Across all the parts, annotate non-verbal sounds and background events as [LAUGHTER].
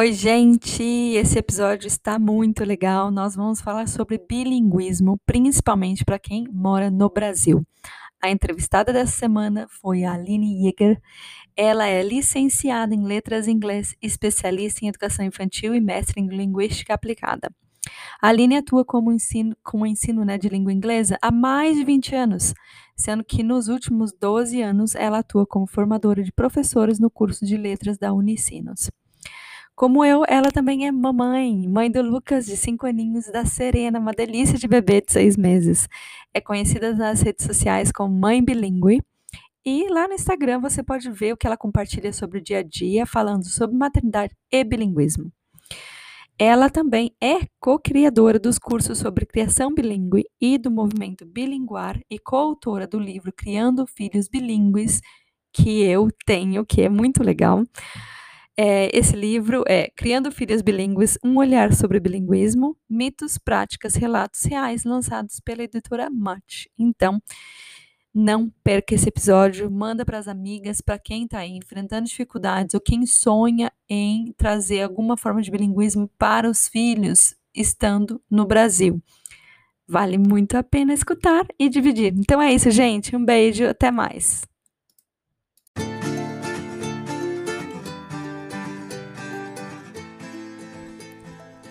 Oi, gente! Esse episódio está muito legal. Nós vamos falar sobre bilinguismo, principalmente para quem mora no Brasil. A entrevistada dessa semana foi a Aline Jäger. Ela é licenciada em Letras em Inglês, especialista em Educação Infantil e mestre em Linguística Aplicada. A Aline atua como ensino, com o ensino né, de língua inglesa há mais de 20 anos, sendo que nos últimos 12 anos ela atua como formadora de professores no curso de letras da Unicinos. Como eu, ela também é mamãe, mãe do Lucas, de cinco aninhos, da Serena, uma delícia de bebê de seis meses. É conhecida nas redes sociais como Mãe Bilingue. E lá no Instagram você pode ver o que ela compartilha sobre o dia a dia, falando sobre maternidade e bilinguismo. Ela também é co-criadora dos cursos sobre criação bilíngue e do movimento bilinguar e coautora do livro Criando Filhos Bilíngues, que eu tenho, que é muito legal. É, esse livro é Criando Filhas Bilíngues, um olhar sobre bilinguismo, mitos, práticas, relatos reais, lançados pela editora Mate. Então, não perca esse episódio, manda para as amigas, para quem está enfrentando dificuldades ou quem sonha em trazer alguma forma de bilinguismo para os filhos estando no Brasil. Vale muito a pena escutar e dividir. Então é isso, gente. Um beijo, até mais.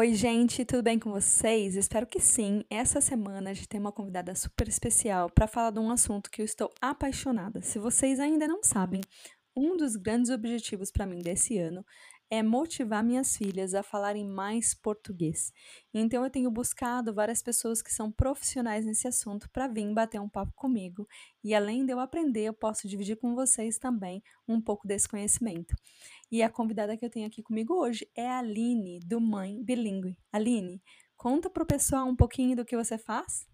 Oi, gente, tudo bem com vocês? Espero que sim. Essa semana a gente tem uma convidada super especial para falar de um assunto que eu estou apaixonada. Se vocês ainda não sabem, um dos grandes objetivos para mim desse ano é motivar minhas filhas a falarem mais português. Então eu tenho buscado várias pessoas que são profissionais nesse assunto para vir bater um papo comigo e além de eu aprender, eu posso dividir com vocês também um pouco desse conhecimento. E a convidada que eu tenho aqui comigo hoje é a Aline, do Mãe Bilingue. Aline, conta para o pessoal um pouquinho do que você faz.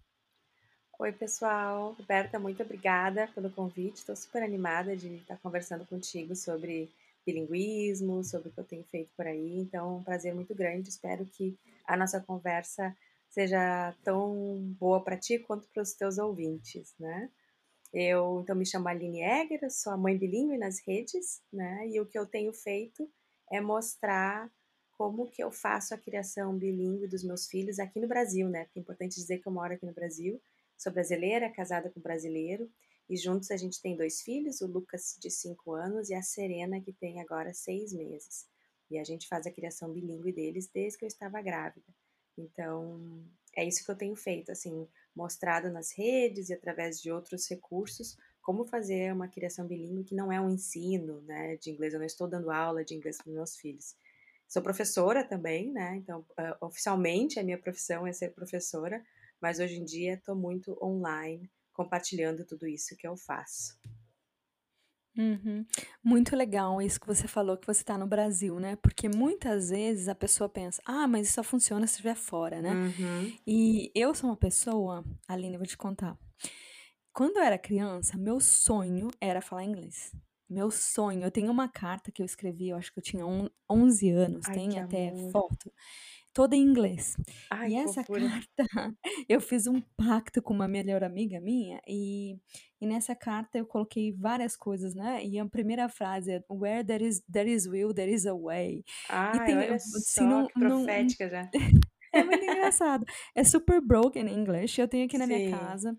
Oi, pessoal. Roberta, muito obrigada pelo convite. Estou super animada de estar conversando contigo sobre bilinguismo, sobre o que eu tenho feito por aí. Então, um prazer muito grande. Espero que a nossa conversa seja tão boa para ti quanto para os teus ouvintes, né? Eu, então, me chamo Aline Egger, sou a mãe bilíngue nas redes, né? E o que eu tenho feito é mostrar como que eu faço a criação bilíngue dos meus filhos aqui no Brasil, né? Porque é importante dizer que eu moro aqui no Brasil, sou brasileira, casada com brasileiro, e juntos a gente tem dois filhos, o Lucas de 5 anos e a Serena, que tem agora 6 meses. E a gente faz a criação bilíngue deles desde que eu estava grávida. Então, é isso que eu tenho feito, assim, mostrado nas redes e através de outros recursos, como fazer uma criação bilíngue que não é um ensino, né, de inglês. Eu não estou dando aula de inglês para meus filhos. Sou professora também, né, então, uh, oficialmente a minha profissão é ser professora, mas hoje em dia estou muito online, compartilhando tudo isso que eu faço. Uhum. Muito legal isso que você falou, que você está no Brasil, né? Porque muitas vezes a pessoa pensa, ah, mas isso só funciona se estiver fora, né? Uhum. E eu sou uma pessoa, Aline, eu vou te contar. Quando eu era criança, meu sonho era falar inglês. Meu sonho. Eu tenho uma carta que eu escrevi, eu acho que eu tinha 11 anos, Ai, tem até amor. foto toda em inglês. Ai, E essa fofura. carta, [LAUGHS] eu fiz um pacto com uma melhor amiga minha e, e nessa carta eu coloquei várias coisas, né? E a primeira frase é Where there is, there is will, there is a way. E Ai, tem, olha assim, só, num- profética já. [LAUGHS] é muito engraçado. É super broken em inglês. Eu tenho aqui na minha Sim. casa.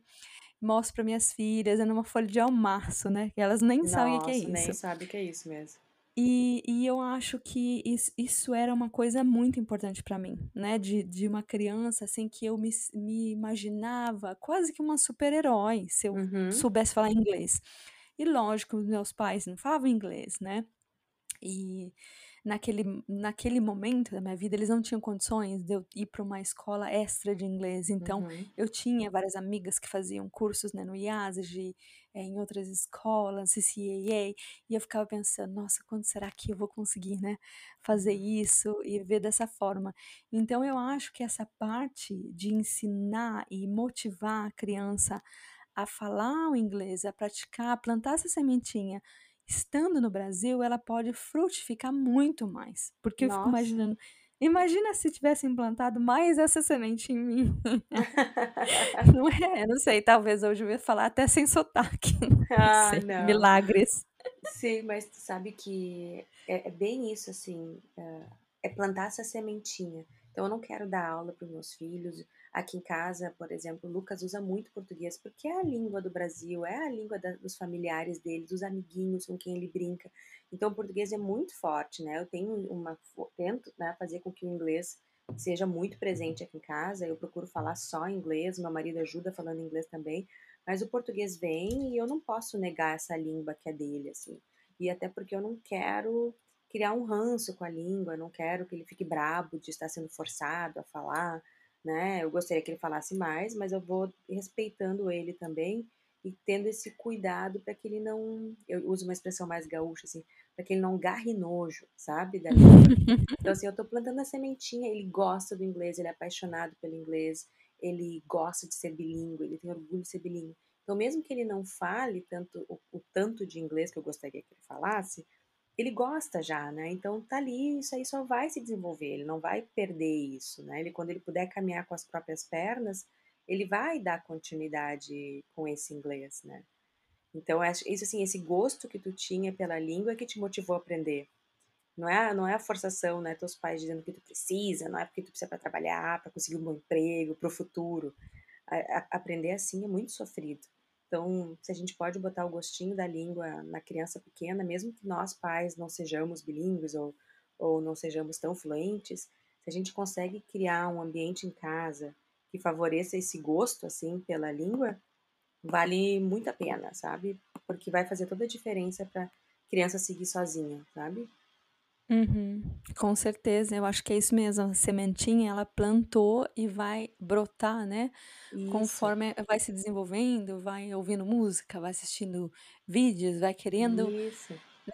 Mostro para minhas filhas, é numa folha de almaço, né? Que elas nem sabem o que é Nossa, nem isso. sabe o que é isso mesmo. E, e eu acho que is- isso era uma coisa muito importante para mim, né? De, de uma criança, assim, que eu me, me imaginava quase que uma super-herói se eu Uhum. soubesse falar inglês. E lógico, meus pais não falavam inglês, né? E naquele, naquele momento da minha vida, eles não tinham condições de eu ir para uma escola extra de inglês. Então, Uhum. eu tinha várias amigas que faziam cursos né, no IASG, é, em outras escolas, CCAA, e eu ficava pensando, nossa, quando será que eu vou conseguir né, fazer Uhum. isso e ver dessa forma? Então, eu acho que essa parte de ensinar e motivar a criança a falar o inglês, a praticar, a plantar essa sementinha, estando no Brasil, ela pode frutificar muito mais. Porque eu fico Nossa. imaginando, imagina se tivesse implantado mais essa semente em mim. [LAUGHS] Não é? Não sei, talvez hoje eu ia falar até sem sotaque, [LAUGHS] não Ah, sei, não. milagres. Sim, mas tu sabe que é, é bem isso, assim, é, é plantar essa sementinha. Então, eu não quero dar aula para os meus filhos. Aqui em casa, por exemplo, o Lucas usa muito português porque é a língua do Brasil, é a língua da, dos familiares dele, dos amiguinhos com quem ele brinca. Então, o português é muito forte, né? Eu tenho uma tento, né, fazer com que o inglês seja muito presente aqui em casa. Eu procuro falar só inglês. Meu marido ajuda falando inglês também. Mas o português vem e eu não posso negar essa língua que é dele, assim. E até porque eu não quero criar um ranço com a língua, não quero que ele fique brabo de estar sendo forçado a falar, né? Eu gostaria que ele falasse mais, mas eu vou respeitando ele também e tendo esse cuidado para que ele não, eu uso uma expressão mais gaúcha assim, para que ele não garre nojo, sabe. [LAUGHS] Então assim, eu tô plantando a sementinha, ele gosta do inglês, ele é apaixonado pelo inglês, ele gosta de ser bilíngue, ele tem orgulho de ser bilíngue. Então, mesmo que ele não fale tanto o, o, tanto de inglês que eu gostaria que ele falasse, ele gosta já, né? Então tá ali, isso aí só vai se desenvolver, ele não vai perder isso, né? Ele quando ele puder caminhar com as próprias pernas, ele vai dar continuidade com esse inglês, né? Então, isso assim, esse gosto que tu tinha pela língua que te motivou a aprender. Não é, não é a forçação, né? Teus pais dizendo que tu precisa, não é porque tu precisa para trabalhar, para conseguir um bom emprego, para o futuro. A, a, aprender assim é muito sofrido. Então, se a gente pode botar o gostinho da língua na criança pequena, mesmo que nós pais não sejamos bilíngues ou, ou não sejamos tão fluentes, se a gente consegue criar um ambiente em casa que favoreça esse gosto assim pela língua, vale muito a pena, sabe? Porque vai fazer toda a diferença para criança seguir sozinha, sabe? Uhum, com certeza, eu acho que é isso mesmo. A sementinha, ela plantou e vai brotar, né? Isso. Conforme vai se desenvolvendo, vai ouvindo música, vai assistindo vídeos, vai querendo Isso. né,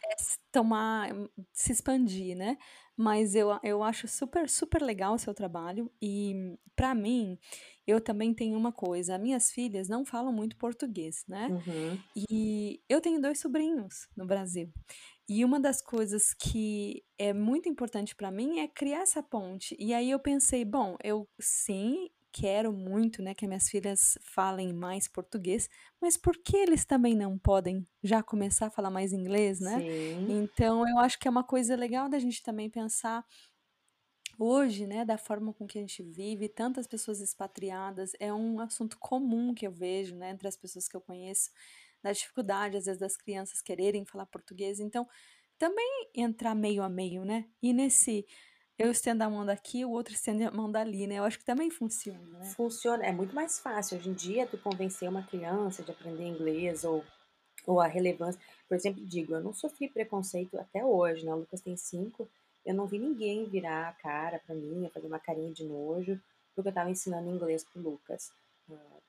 tomar, se expandir, né? Mas eu, eu acho super, super legal o seu trabalho. E para mim, eu também tenho uma coisa: minhas filhas não falam muito português, né? Uhum. E eu tenho dois sobrinhos no Brasil. E uma das coisas que é muito importante para mim é criar essa ponte. E aí eu pensei, bom, eu sim quero muito, né, que minhas filhas falem mais português, mas por que eles também não podem já começar a falar mais inglês, né? Sim. Então eu acho que é uma coisa legal da gente também pensar hoje, né, da forma com que a gente vive, tantas pessoas expatriadas, é um assunto comum que eu vejo, né, entre as pessoas que eu conheço, da dificuldade, às vezes, das crianças quererem falar português. Então, também entrar meio a meio, né? E nesse eu estendo a mão daqui, o outro estende a mão dali, né? Eu acho que também funciona, né? Funciona, é muito mais fácil hoje em dia tu convencer uma criança de aprender inglês ou, ou a relevância. Por exemplo, digo, eu não sofri preconceito até hoje, né? O Lucas tem cinco, eu não vi ninguém virar a cara para mim, fazer uma carinha de nojo, porque eu estava ensinando inglês pro Lucas.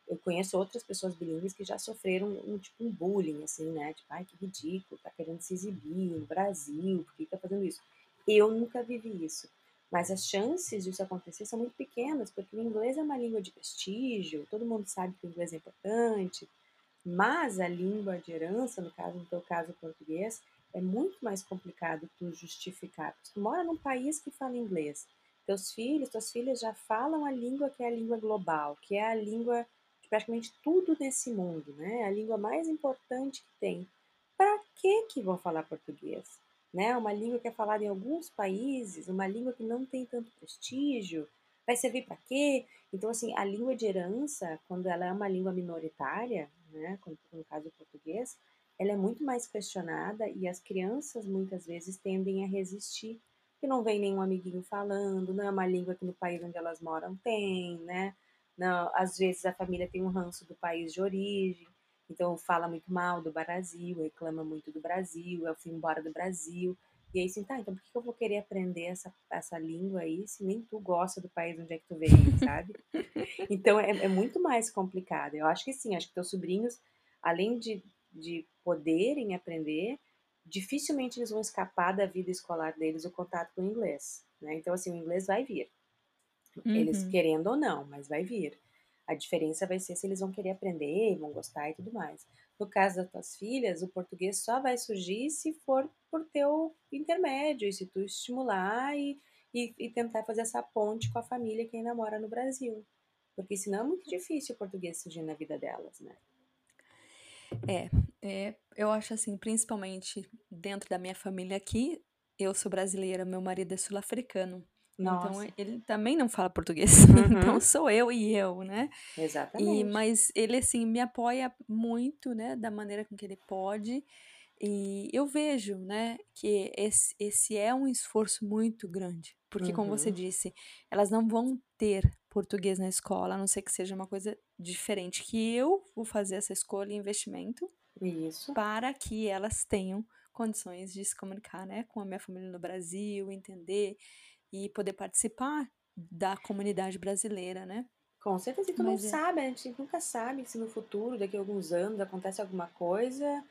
Eu conheço outras pessoas bilíngues que já sofreram um tipo um bullying, assim, né? Tipo, ai, que ridículo, tá querendo se exibir no Brasil, por que tá fazendo isso? Eu nunca vivi isso. Mas as chances disso acontecer são muito pequenas, porque o inglês é uma língua de prestígio, todo mundo sabe que o inglês é importante, mas a língua de herança, no caso, no teu caso, o português, é muito mais complicado tu justificar. Porque tu mora num país que fala inglês, teus filhos, tuas filhas já falam a língua que é a língua global, que é a língua praticamente tudo nesse mundo, né? A língua mais importante que tem. Para que que vão falar português? Né? Uma língua que é falada em alguns países, uma língua que não tem tanto prestígio, vai servir para quê? Então, assim, a língua de herança, quando ela é uma língua minoritária, né, como no caso do português, ela é muito mais questionada e as crianças muitas vezes tendem a resistir que não vem nenhum amiguinho falando, não é uma língua que no país onde elas moram tem, né? Não, às vezes a família tem um ranço do país de origem, então fala muito mal do Brasil, reclama muito do Brasil, o fim embora do Brasil. E aí, assim, tá, então por que eu vou querer aprender essa, essa língua aí se nem tu gosta do país onde é que tu veio, sabe? [LAUGHS] Então é, é muito mais complicado. Eu acho que sim, acho que teus sobrinhos, além de, de poderem aprender, dificilmente eles vão escapar da vida escolar deles o contato com o inglês. Né? Então, assim, o inglês vai vir. Uhum. Eles querendo ou não, mas vai vir. A diferença vai ser se eles vão querer aprender, vão gostar e tudo mais. No caso das tuas filhas, o português só vai surgir se for por teu intermédio, e se tu estimular e, e, e tentar fazer essa ponte com a família que ainda mora no Brasil. Porque senão é muito difícil o português surgir na vida delas, né? É, é, eu acho assim, principalmente dentro da minha família aqui, eu sou brasileira, meu marido é sul-africano. Então ele também não fala português. [LAUGHS] Uhum. Então sou eu e eu, né? Exatamente. E, mas ele assim me apoia muito, né, da maneira com que ele pode. E eu vejo, né, que esse, esse é um esforço muito grande, porque uhum. como você uhum. disse, elas não vão ter português na escola, a não ser que seja uma coisa diferente, que eu vou fazer essa escolha e investimento Isso. para que elas tenham condições de se comunicar, né, com a minha família no Brasil, entender e poder participar da comunidade brasileira, né? Com certeza, e tu não é... sabe, a gente nunca sabe se no futuro, daqui a alguns anos, acontece alguma coisa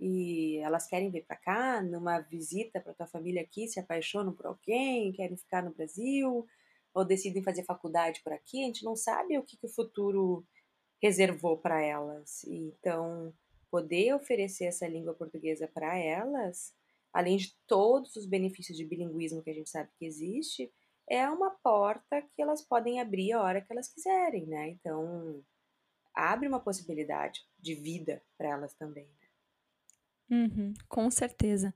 e elas querem vir para cá, numa visita para tua família aqui, se apaixonam por alguém, querem ficar no Brasil, ou decidem fazer faculdade por aqui, a gente não sabe o que, que o futuro reservou para elas. Então, poder oferecer essa língua portuguesa para elas além de todos os benefícios de bilinguismo que a gente sabe que existe, é uma porta que elas podem abrir a hora que elas quiserem, né? Então, abre uma possibilidade de vida para elas também. Né? Uhum, com certeza.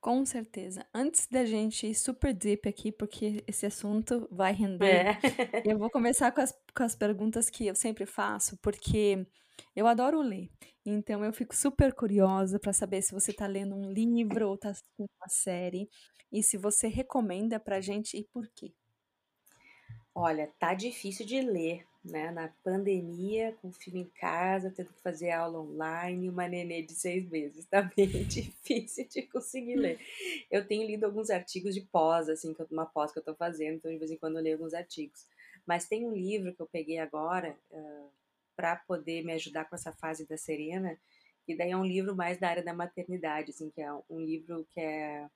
Com certeza. Antes da gente ir super deep aqui, porque esse assunto vai render, é. [LAUGHS] eu vou começar com as, com as perguntas que eu sempre faço, porque eu adoro ler, então eu fico super curiosa para saber se você está lendo um livro ou está assistindo uma série e se você recomenda para gente e por quê. Olha, tá difícil de ler, né? Na pandemia, com o filho em casa, tendo que fazer aula online, uma nenê de seis meses, [LAUGHS] tá bem difícil de conseguir ler. Eu tenho lido alguns artigos de pós, assim, que eu, uma pós que eu tô fazendo, então de vez em quando eu leio alguns artigos. Mas tem um livro que eu peguei agora, uh, para poder me ajudar com essa fase da Serena. E daí é um livro mais da área da maternidade, assim, que é um livro que é,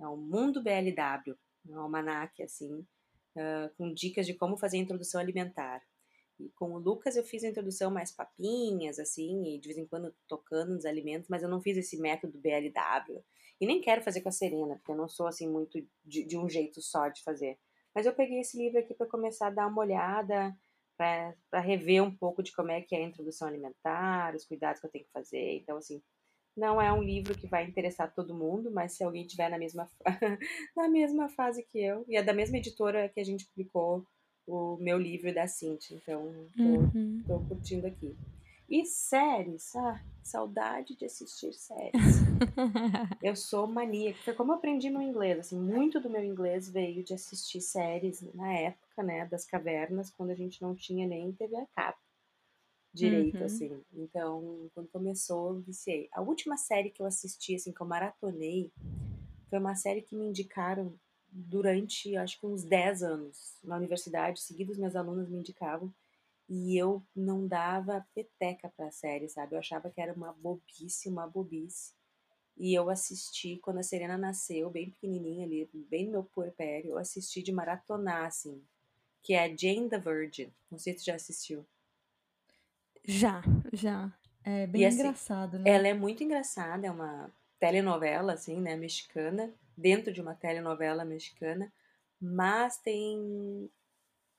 é um Mundo BLW, um almanac, assim, uh, com dicas de como fazer a introdução alimentar. E com o Lucas eu fiz a introdução mais papinhas, assim, e de vez em quando tocando nos alimentos, mas eu não fiz esse método BLW. E nem quero fazer com a Serena, porque eu não sou, assim, muito de, de um jeito só de fazer. Mas eu peguei esse livro aqui para começar a dar uma olhada, para rever um pouco de como é que é a introdução alimentar, os cuidados que eu tenho que fazer. Então, assim, não é um livro que vai interessar todo mundo, mas se alguém tiver na mesma, [LAUGHS] na mesma fase que eu, e é da mesma editora que a gente publicou o meu livro da Cinti, então tô, uhum. tô curtindo aqui. E séries, ah, saudade de assistir séries. [LAUGHS] eu sou maníaca. Foi como eu aprendi no inglês, assim, muito do meu inglês veio de assistir séries na época, né, das cavernas, quando a gente não tinha nem TV a cabo direito, uhum. assim. Então, quando começou, eu viciei. A última série que eu assisti, assim, que eu maratonei, foi uma série que me indicaram durante, acho que uns 10 anos na universidade, seguidos meus alunos me indicavam, e eu não dava peteca pra série, sabe? Eu achava que era uma bobice, uma bobice. E eu assisti quando a Serena nasceu, bem pequenininha ali, bem no meu puerpério, eu assisti de maratonar, assim, que é Jane the Virgin. Não sei se tu já assistiu. Já, já. É bem e, assim, engraçado, né? Ela é muito engraçada, é uma telenovela, assim, né, mexicana, dentro de uma telenovela mexicana, mas tem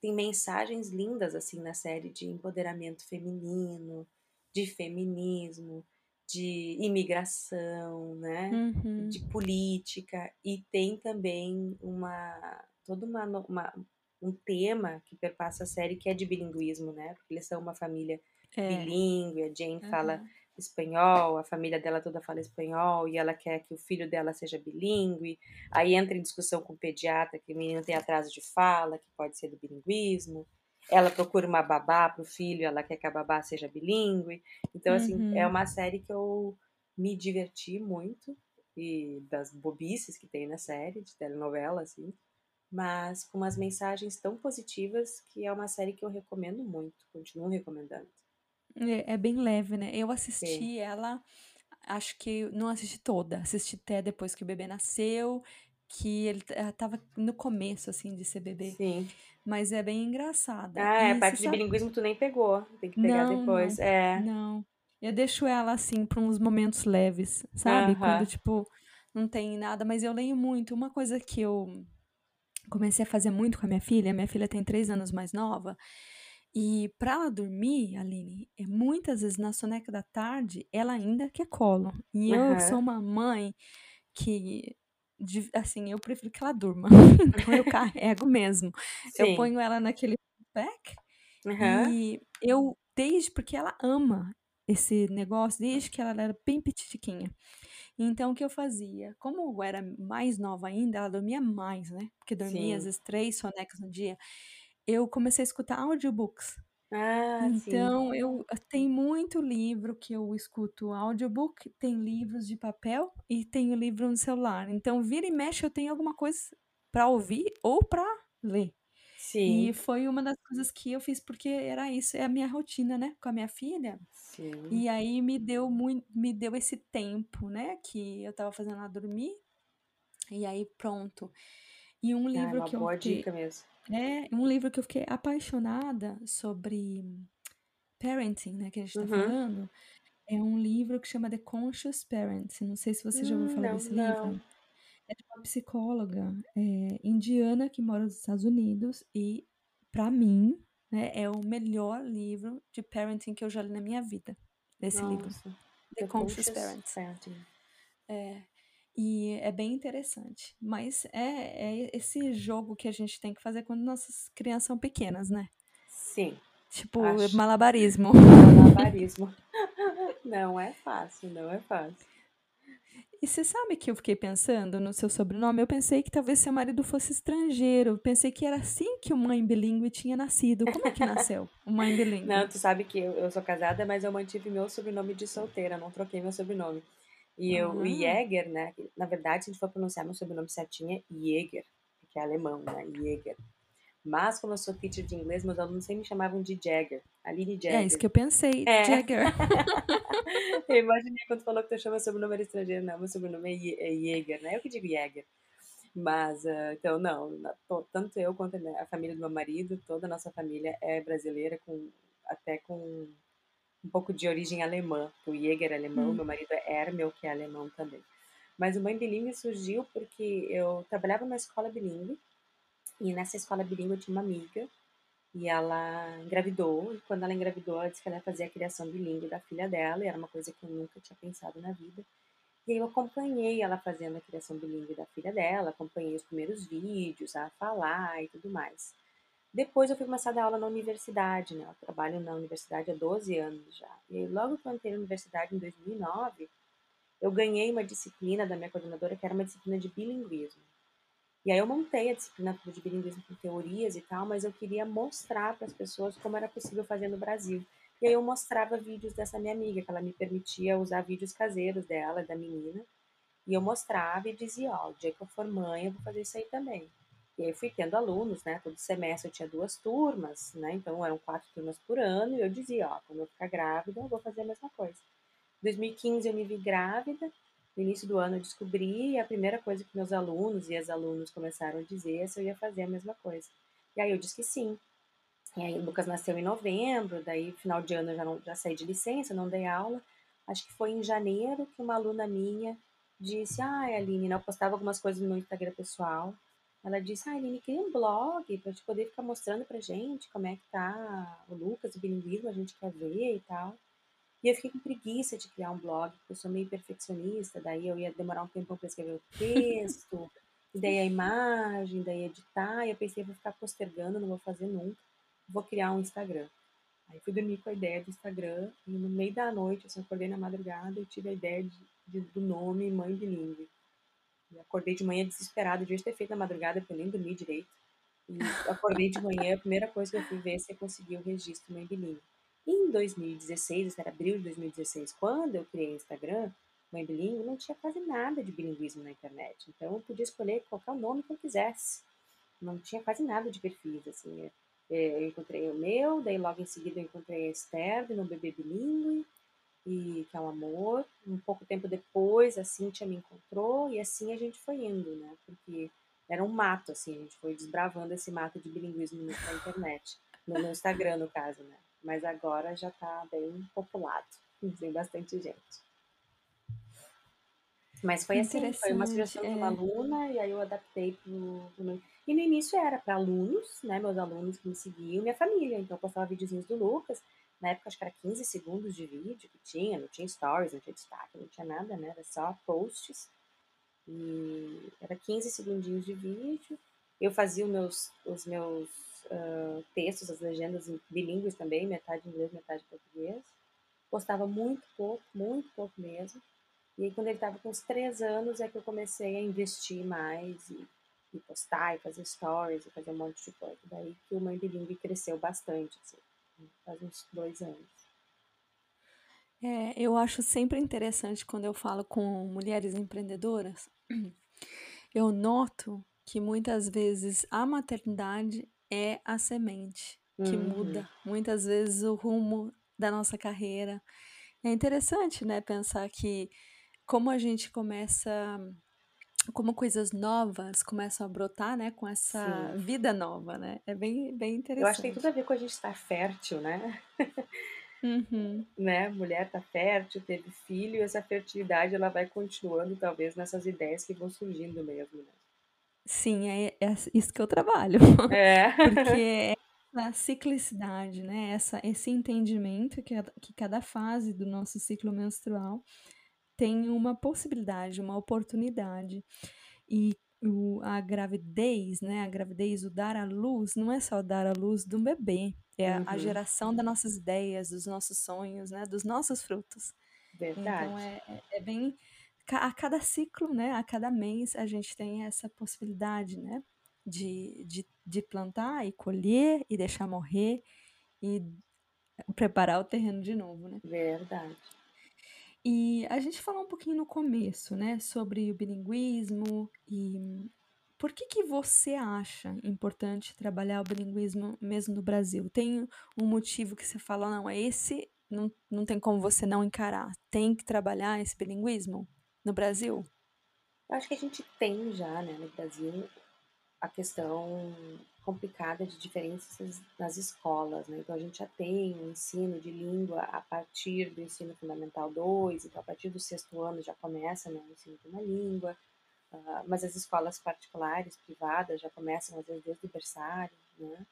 tem mensagens lindas assim na série de empoderamento feminino, de feminismo, de imigração, né? Uhum. De política e tem também uma todo uma, uma, um tema que perpassa a série que é de bilinguismo, né? Porque eles são uma família é. bilíngue, a Jane uhum. fala espanhol, a família dela toda fala espanhol e ela quer que o filho dela seja bilíngue. Aí entra em discussão com o pediatra que o menino tem atraso de fala, que pode ser do bilinguismo. Ela procura uma babá para o filho, ela quer que a babá seja bilíngue. Então, assim, é uhum. é uma série que eu me diverti muito. e das bobices que tem na série, de telenovela, assim, mas com umas mensagens tão positivas que é uma série que eu recomendo muito, continuo recomendando. É, é bem leve, né? Eu assisti Sim. ela, acho que não assisti toda, assisti até depois que o bebê nasceu, que ele tava no começo, assim, de ser bebê. Sim. Mas é bem engraçada. Ah, e a parte de sabe... bilinguismo tu nem pegou, tem que pegar não, depois. Não, é. Não. Eu deixo ela, assim, para uns momentos leves, sabe? Uh -huh. Quando, tipo, não tem nada, mas eu leio muito. Uma coisa que eu comecei a fazer muito com a minha filha, minha filha tem três anos mais nova, e para ela dormir, Aline, é muitas vezes na soneca da tarde, ela ainda quer colo. E uhum. eu sou uma mãe que, assim, eu prefiro que ela durma. [LAUGHS] então eu carrego mesmo. Sim. Eu ponho ela naquele pack uhum. e eu, desde, porque ela ama esse negócio, desde que ela era bem petitiquinha. Então, o que eu fazia? Como eu era mais nova ainda, ela dormia mais, né? Porque dormia sim. às vezes três sonecas no dia. Eu comecei a escutar audiobooks. Ah, então, sim. eu tem muito livro que eu escuto audiobook, tem livros de papel e tenho livro no celular. Então, vira e mexe, eu tenho alguma coisa para ouvir ou para ler. Sim. E foi uma das coisas que eu fiz porque era isso, é a minha rotina, né, com a minha filha. Sim. E aí me deu muito, me deu esse tempo, né, que eu tava fazendo ela dormir. E aí pronto. E um livro ah, é que boa eu fiquei, dica mesmo. É, um livro que eu fiquei apaixonada sobre parenting, né, que a gente tá uhum. falando. É um livro que chama The Conscious Parent. Não sei se você já ouviu falar não, desse não. livro. É de uma psicóloga é, indiana que mora nos Estados Unidos e, para mim, né, é o melhor livro de parenting que eu já li na minha vida. Esse Nossa. livro. The, The Conscious, Conscious Parent. Parenting. É, e é bem interessante. Mas é, é esse jogo que a gente tem que fazer quando nossas crianças são pequenas, né? Sim. Tipo, acho... malabarismo. Malabarismo. [LAUGHS] não é fácil, não é fácil. E você sabe que eu fiquei pensando no seu sobrenome? Eu pensei que talvez seu marido fosse estrangeiro. Pensei que era assim que o mãe bilíngue tinha nascido. Como é que nasceu o mãe bilíngue? Não, tu sabe que eu, eu sou casada, mas eu mantive meu sobrenome de solteira, não troquei meu sobrenome. E eu, uhum. o Jäger, né? Na verdade, se a gente for pronunciar meu sobrenome certinho, é Jäger, porque é alemão, né? Jäger. Mas, como eu sou teacher de inglês, meus alunos sempre me chamavam de Jagger. Aline Jagger. É isso que eu pensei, é. Jagger. [LAUGHS] eu imaginei quando falou que tu chama sobrenome estrangeiro. Não, meu sobrenome é, é Jäger, né? Eu que digo Jäger. Mas, uh, então, não. Tanto eu quanto a família do meu marido, toda a nossa família é brasileira, com até com um pouco de origem alemã. O Jäger é alemão, hum. meu marido é Hermel, que é alemão também. Mas o Mãe Bilingue surgiu porque eu trabalhava numa escola bilingue e nessa escola bilíngue eu tinha uma amiga e ela engravidou. E quando ela engravidou, ela disse que ela ia fazer a criação bilíngue da filha dela, e era uma coisa que eu nunca tinha pensado na vida. E aí eu acompanhei ela fazendo a criação bilíngue da filha dela, acompanhei os primeiros vídeos, a falar e tudo mais. Depois eu fui começar a dar aula na universidade, né? Eu trabalho na universidade há 12 anos já. E aí, logo que eu entrei na universidade em 2009, eu ganhei uma disciplina da minha coordenadora que era uma disciplina de bilinguismo. E aí eu montei a disciplina de bilinguismo com teorias e tal, mas eu queria mostrar para as pessoas como era possível fazer no Brasil. E aí eu mostrava vídeos dessa minha amiga, que ela me permitia usar vídeos caseiros dela, da menina. E eu mostrava e dizia, ó, oh, o dia que eu for mãe, eu vou fazer isso aí também. E aí eu fui tendo alunos, né? Todo semestre eu tinha duas turmas, né? Então eram quatro turmas por ano. E eu dizia, ó, quando eu ficar grávida, eu vou fazer a mesma coisa. Em 2015 eu me vi grávida no início do ano eu descobri e a primeira coisa que meus alunos e as alunas começaram a dizer é se eu ia fazer a mesma coisa. E aí eu disse que sim. E aí o Lucas nasceu em novembro, daí final de ano eu já, não, já saí de licença, não dei aula. Acho que foi em janeiro que uma aluna minha disse, ah, Aline, eu postava algumas coisas no Instagram pessoal. Ela disse, ah, Aline, cria um blog para te poder ficar mostrando pra gente como é que tá o Lucas, o bilinguismo, a gente quer ver e tal. E eu fiquei com preguiça de criar um blog, porque eu sou meio perfeccionista, daí eu ia demorar um tempo para escrever o texto, [LAUGHS] e daí a imagem, daí editar, e eu pensei, vou ficar postergando, não vou fazer nunca, vou criar um Instagram. Aí fui dormir com a ideia do Instagram, e no meio da noite, assim, acordei na madrugada, eu tive a ideia de, de, do nome Mãe Bilingue. E acordei de manhã desesperada, devia ter feito na madrugada, porque eu nem dormi direito. E acordei de manhã, a primeira coisa que eu fui ver é se eu conseguia o registro Mãe Bilingue. Em 2016, isso era abril de 2016, quando eu criei o Instagram, mãe bilíngue, não tinha quase nada de bilinguismo na internet. Então eu podia escolher qualquer nome que eu quisesse. Não tinha quase nada de perfis, assim. Eu encontrei o meu, daí logo em seguida eu encontrei a Esther, no Bebê Bilingue, e que é um amor. Um pouco tempo depois, a Cintia me encontrou, e assim a gente foi indo, né? Porque era um mato, assim, a gente foi desbravando esse mato de bilinguismo na internet. No Instagram, no caso, né? Mas agora já tá bem populado. [LAUGHS] Tem bastante gente. Mas foi assim, foi uma sugestão é. de uma é. aluna e aí eu adaptei pro, pro E no início era para alunos, né, meus alunos que me seguiam, minha família. Então eu postava videozinhos do Lucas. Na época acho que era 15 segundos de vídeo que tinha, não tinha stories, não tinha destaque, não tinha nada, né? Era só posts. E era 15 segundinhos de vídeo. Eu fazia os meus, os meus uh, textos, as legendas bilíngues também, metade inglês, metade português. Postava muito pouco, muito pouco mesmo. E aí, quando ele estava com uns três anos, é que eu comecei a investir mais e, e, postar, e fazer stories, e fazer um monte de coisa. Daí que o Mãe Bilingue cresceu bastante, assim, faz uns dois anos. É, eu acho sempre interessante quando eu falo com mulheres empreendedoras, [CLEARS THROAT] eu noto que muitas vezes a maternidade é a semente que uhum. muda muitas vezes o rumo da nossa carreira. É interessante, né, pensar que como a gente começa como coisas novas começam a brotar, né, com essa Sim. vida nova, né? É bem, bem interessante. Eu acho que tem tudo a ver com a gente estar fértil, né? Uhum. [LAUGHS] né? Mulher tá fértil, teve filho, e essa fertilidade ela vai continuando, talvez, nessas ideias que vão surgindo mesmo, né? Sim, é, é isso que eu trabalho. É. [LAUGHS] Porque a ciclicidade, né? Essa, esse entendimento que, que cada fase do nosso ciclo menstrual tem uma possibilidade, uma oportunidade. E o, a gravidez, né? A gravidez, o dar à luz, não é só dar à luz de um bebê, é uhum. a geração das nossas ideias, dos nossos sonhos, né? Dos nossos frutos. Verdade. Então é, é, é bem. A cada ciclo, né? A cada mês a gente tem essa possibilidade, né? De, de, de plantar e colher e deixar morrer e preparar o terreno de novo, né? Verdade. E a gente falou um pouquinho no começo, né, sobre o bilinguismo e por que que você acha importante trabalhar o bilinguismo mesmo no Brasil? Tem um motivo que você fala, não, é esse, não, não tem como você não encarar, tem que trabalhar esse bilinguismo no Brasil? Eu acho que a gente tem já, né, no Brasil, a questão complicada de diferenças nas escolas, né? Então a gente já tem um ensino de língua a partir do ensino fundamental 2, então a partir do sexto ano já começa né, o ensino de uma língua, uh, mas as escolas particulares, privadas, já começam às vezes desde o berçário, né?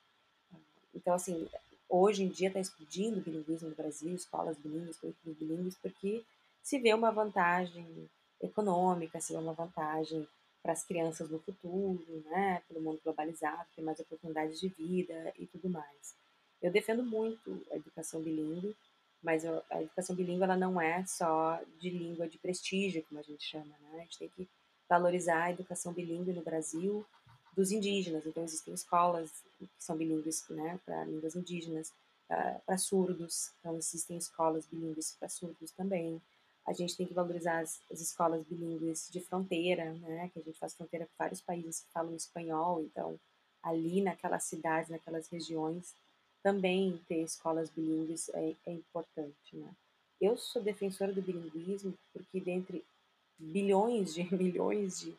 Então assim, hoje em dia está explodindo o bilinguismo no Brasil, escolas bilíngues, currículos bilíngues, porque se vê uma vantagem econômica, se vê uma vantagem para as crianças no futuro, né, pelo mundo globalizado, ter mais oportunidades de vida e tudo mais. Eu defendo muito a educação bilíngue, mas a educação bilíngue ela não é só de língua de prestígio, como a gente chama, né? A gente tem que valorizar a educação bilíngue no Brasil dos indígenas. Então existem escolas que são bilíngues, né, para línguas indígenas, para surdos. Então existem escolas bilíngues para surdos também a gente tem que valorizar as, as, escolas bilíngues de fronteira, né? Que a gente faz fronteira com vários países que falam espanhol, então ali naquelas cidades, naquelas regiões, também ter escolas bilíngues é, é importante, né? Eu sou defensora do bilinguismo porque dentre bilhões de [LAUGHS] milhões de,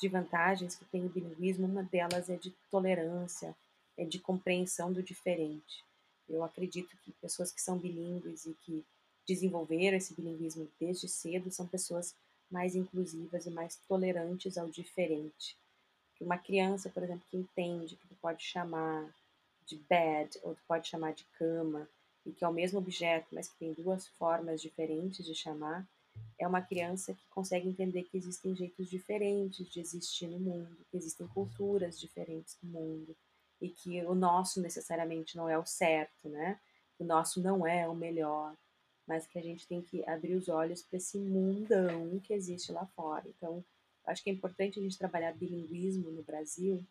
de vantagens que tem o bilinguismo, uma delas é de tolerância, é de compreensão do diferente. Eu acredito que pessoas que são bilíngues e que desenvolveram esse bilinguismo desde cedo são pessoas mais inclusivas e mais tolerantes ao diferente. Que uma criança, por exemplo, que entende que tu pode chamar de bed ou tu pode chamar de cama e que é o mesmo objeto, mas que tem duas formas diferentes de chamar, é uma criança que consegue entender que existem jeitos diferentes de existir no mundo, que existem culturas diferentes no mundo e que o nosso necessariamente não é o certo, né? O nosso não é o melhor mas que a gente tem que abrir os olhos para esse mundão que existe lá fora. Então, acho que é importante a gente trabalhar bilinguismo no Brasil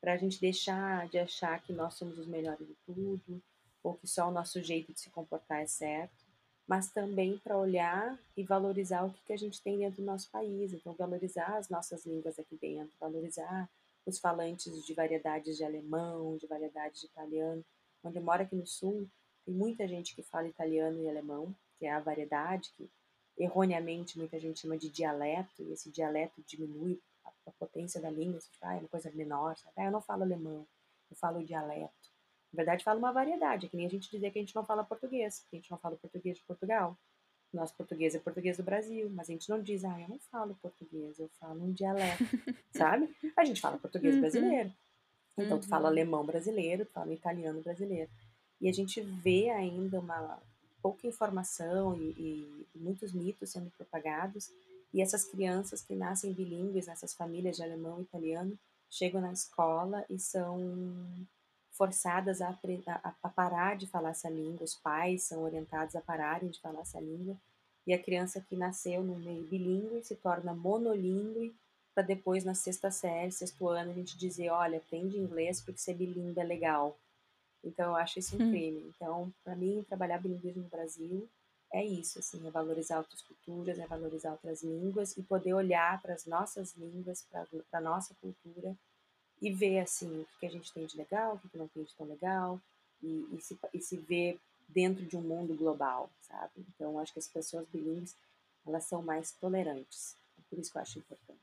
para a gente deixar de achar que nós somos os melhores de tudo ou que só o nosso jeito de se comportar é certo mas também para olhar e valorizar o que, que a gente tem dentro do nosso país. Então, valorizar as nossas línguas aqui dentro, valorizar os falantes de variedades de alemão, de variedades de italiano. Onde eu moro aqui no sul, tem muita gente que fala italiano e alemão, que é a variedade que erroneamente muita gente chama de dialeto, e esse dialeto diminui a, a potência da língua, você fala, ah, é uma coisa menor, sabe? Ah, eu não falo alemão, eu falo dialeto. Na verdade, fala uma variedade, é que nem a gente dizer que a gente não fala português, que a gente não fala português de Portugal. Nosso português é português do Brasil, mas a gente não diz, ah, eu não falo português, eu falo um dialeto, [LAUGHS] sabe? A gente fala português uhum. brasileiro. Então, tu fala uhum. alemão brasileiro, tu fala italiano brasileiro. E a gente vê ainda uma pouca informação e, e muitos mitos sendo propagados. E essas crianças que nascem bilíngues nessas famílias de alemão e italiano chegam na escola e são forçadas a, a, a, parar de falar essa língua, os pais são orientados a pararem de falar essa língua, e a criança que nasceu no meio bilíngue se torna monolíngue, para depois, na sexta série, sexto ano, a gente dizer, olha, aprende inglês porque ser bilíngue é legal. Então, eu acho isso um hum. crime. Então, para mim, trabalhar bilinguismo no Brasil é isso, assim, é valorizar outras culturas, é valorizar outras línguas e poder olhar para as nossas línguas, para a nossa cultura e ver assim o que a gente tem de legal, o que não tem de tão legal e, e, se, e se ver dentro de um mundo global, sabe? Então acho que as pessoas bilíngues elas são mais tolerantes, é por isso que eu acho importante.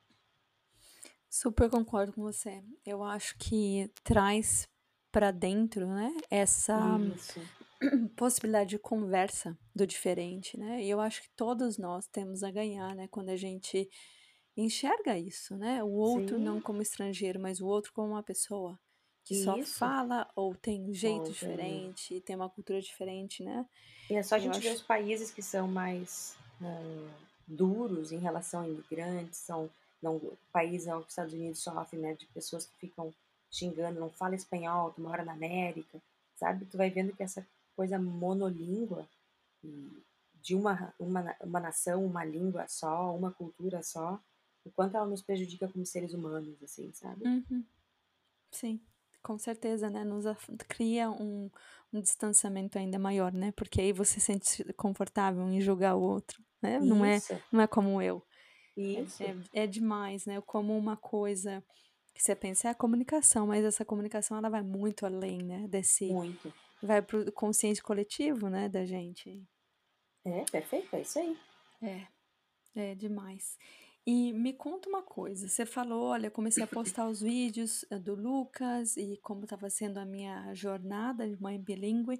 Super concordo com você. Eu acho que traz para dentro, né, essa isso. [CLEARS THROAT] possibilidade de conversa do diferente, né? E eu acho que todos nós temos a ganhar, né, quando a gente enxerga isso, né? O outro Sim. não como estrangeiro, mas o outro como uma pessoa que isso. só fala ou tem um jeito diferente, tem uma cultura diferente, né? E é só a gente ver os países que são mais uh, duros em relação a imigrantes, são não, países os Estados Unidos sofrem, né, de pessoas que ficam xingando, não fala espanhol, tu mora na América, sabe? Tu vai vendo que essa coisa monolíngua de uma, uma, uma nação, uma língua só, uma cultura só, o quanto ela nos prejudica como seres humanos, assim, sabe? Uhum. Sim, com certeza, né? Nos cria um, um distanciamento ainda maior, né? Porque aí você se sente confortável em julgar o outro, né? Não é, não é como eu. Isso. É, é, é demais, né? Como uma coisa que você pensa é a comunicação, mas essa comunicação ela vai muito além, né? Desse. Muito. Vai pro consciente coletivo, né, da gente. É, perfeito, é isso aí. É, é demais. E me conta uma coisa, você falou, olha, comecei a postar os vídeos eh, do Lucas e como estava sendo a minha jornada de mãe bilíngue.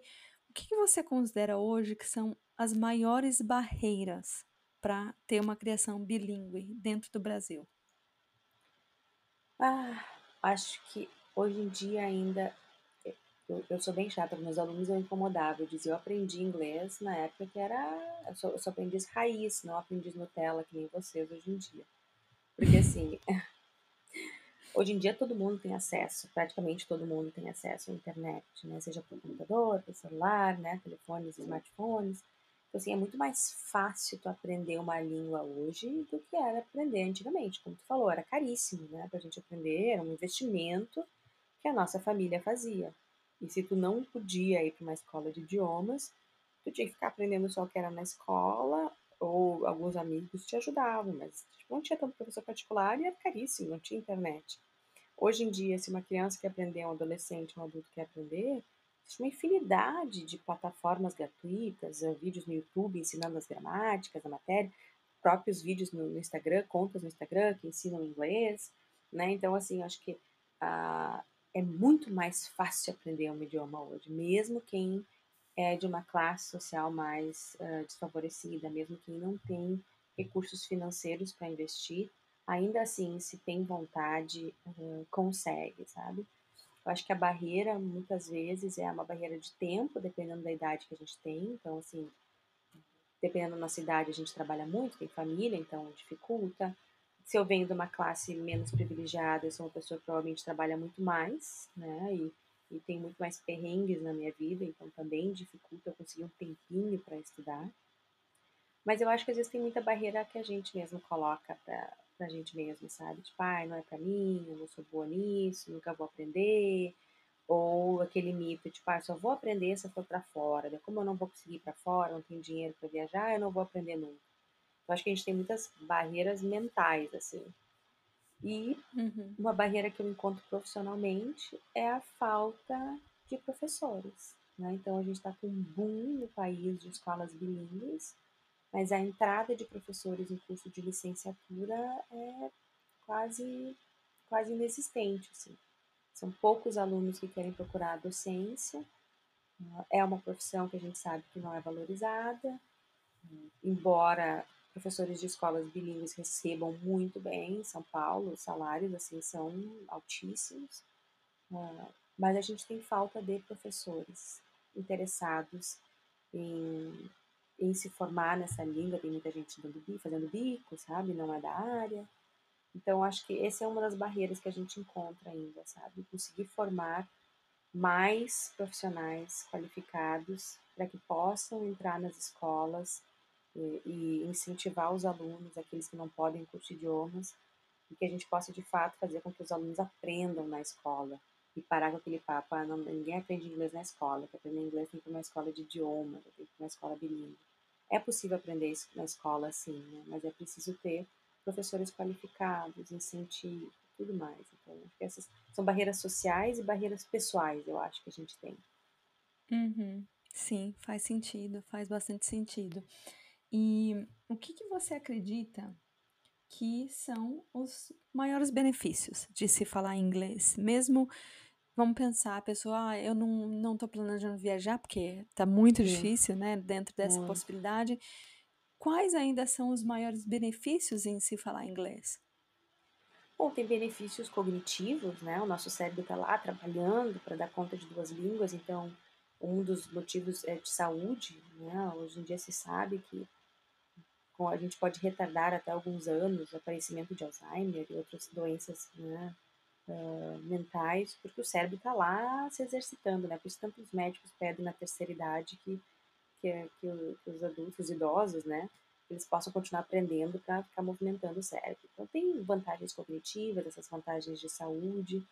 O que que você considera hoje que são as maiores barreiras para ter uma criação bilíngue dentro do Brasil? Ah, acho que hoje em dia ainda eu, eu sou bem chata, meus alunos eu incomodava. Eu dizia, eu aprendi inglês na época que era. Eu sou, eu sou aprendiz raiz, não aprendiz Nutella, que nem vocês hoje em dia. Porque assim. [LAUGHS] hoje em dia todo mundo tem acesso, praticamente todo mundo tem acesso à internet, né? Seja por computador, por celular, né? Telefones, smartphones. Assim, é muito mais fácil tu aprender uma língua hoje do que era aprender antigamente. Como tu falou, era caríssimo, né? Pra gente aprender, era um investimento que a nossa família fazia. E se tu não podia ir para uma escola de idiomas, tu tinha que ficar aprendendo só o que era na escola, ou alguns amigos te ajudavam, mas tipo, não tinha tanto professor particular e era caríssimo, não tinha internet. Hoje em dia, se uma criança quer aprender, um adolescente, um adulto quer aprender, existe uma infinidade de plataformas gratuitas, vídeos no YouTube ensinando as gramáticas, a matéria, próprios vídeos no, Instagram, contas no Instagram que ensinam inglês, né? Então, assim, acho que a, é muito mais fácil aprender um idioma hoje, mesmo quem é de uma classe social mais uh, desfavorecida, mesmo quem não tem recursos financeiros para investir, ainda assim, se tem vontade, uh, consegue, sabe? Eu acho que a barreira, muitas vezes, é uma barreira de tempo, dependendo da idade que a gente tem. Então, assim, dependendo da nossa idade, a gente trabalha muito, tem família, então dificulta se eu venho de uma classe menos privilegiada, eu sou uma pessoa que provavelmente trabalha muito mais, né? E, e tem muito mais perrengues na minha vida, então também dificulta eu conseguir um tempinho para estudar. Mas eu acho que às vezes tem muita barreira que a gente mesmo coloca para a gente mesmo, sabe? Tipo, ai, não é para mim, eu não sou boa nisso, nunca vou aprender, Ou aquele mito, tipo, ah, só vou aprender se eu for para fora. Daí, como eu não vou conseguir ir para fora, não tenho dinheiro para viajar, eu não vou aprender nunca. Eu acho que a gente tem muitas barreiras mentais, assim. E Uhum. uma barreira que eu encontro profissionalmente é a falta de professores. Né? Então, a gente está com um boom no país de escolas bilíngues, mas a entrada de professores em curso de licenciatura é quase, quase inexistente. Assim. São poucos alunos que querem procurar a docência, é uma profissão que a gente sabe que não é valorizada, embora professores de escolas bilíngues recebam muito bem em São Paulo, os salários assim são altíssimos, mas a gente tem falta de professores interessados em, em se formar nessa língua, tem muita gente dando, fazendo bico, sabe, não é da área, então acho que essa é uma das barreiras que a gente encontra ainda, sabe, conseguir formar mais profissionais qualificados para que possam entrar nas escolas e, e, incentivar os alunos, aqueles que não podem curtir idiomas, e que a gente possa de fato fazer com que os alunos aprendam na escola e parar com aquele papo, ah, não, ninguém aprende inglês na escola, para aprender inglês tem que ir para uma escola de idioma, tem que ir para uma escola bilíngue. É possível aprender isso na escola, sim, né? mas é preciso ter professores qualificados, incentivo, tudo mais. Então, essas são barreiras sociais e barreiras pessoais, eu acho que a gente tem. Uhum. Sim, faz sentido, faz bastante sentido. E o que, que você acredita que são os maiores benefícios de se falar inglês? Mesmo, vamos pensar, a pessoa, ah, eu não, não tô planejando viajar porque tá muito difícil, né, dentro dessa Muito. possibilidade. Quais ainda são os maiores benefícios em se falar inglês? Bom, tem benefícios cognitivos, né? O nosso cérebro está lá trabalhando para dar conta de duas línguas, então um dos motivos é de saúde, né? Hoje em dia se sabe que a gente pode retardar até alguns anos o aparecimento de Alzheimer e outras doenças né, uh, mentais, porque o cérebro está lá se exercitando, né? Por isso tantos médicos pedem na terceira idade que, que, que, os adultos, os idosos, né? Eles possam continuar aprendendo para ficar movimentando o cérebro. Então tem vantagens cognitivas, essas vantagens de saúde,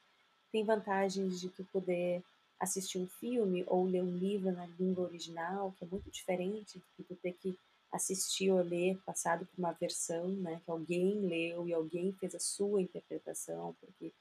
tem vantagens de tu poder assistir um filme ou ler um livro na língua original, que é muito diferente do que tu ter que assistir ou ler passado por uma versão, né, que alguém leu e alguém fez a sua interpretação, porque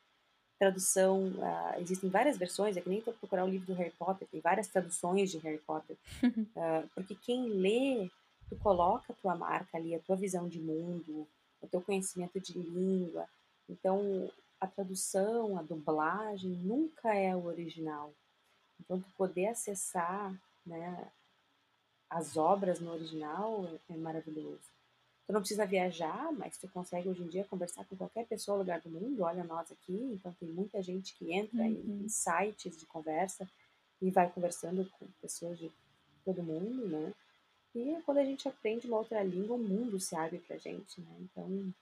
tradução, uh, existem várias versões, é que nem tu procurar o livro do Harry Potter, tem várias traduções de Harry Potter, uh, [LAUGHS] porque quem lê, tu coloca a tua marca ali, a tua visão de mundo, o teu conhecimento de língua, então a tradução, a dublagem nunca é o original, então tu poder acessar, né, as obras no original é, é maravilhoso. Tu não precisa viajar, mas tu consegue hoje em dia conversar com qualquer pessoa lugar do mundo. Olha nós aqui, então tem muita gente que entra uhum. em, sites de conversa e vai conversando com pessoas de todo mundo, né? E quando a gente aprende uma outra língua, o mundo se abre pra gente, né? Então,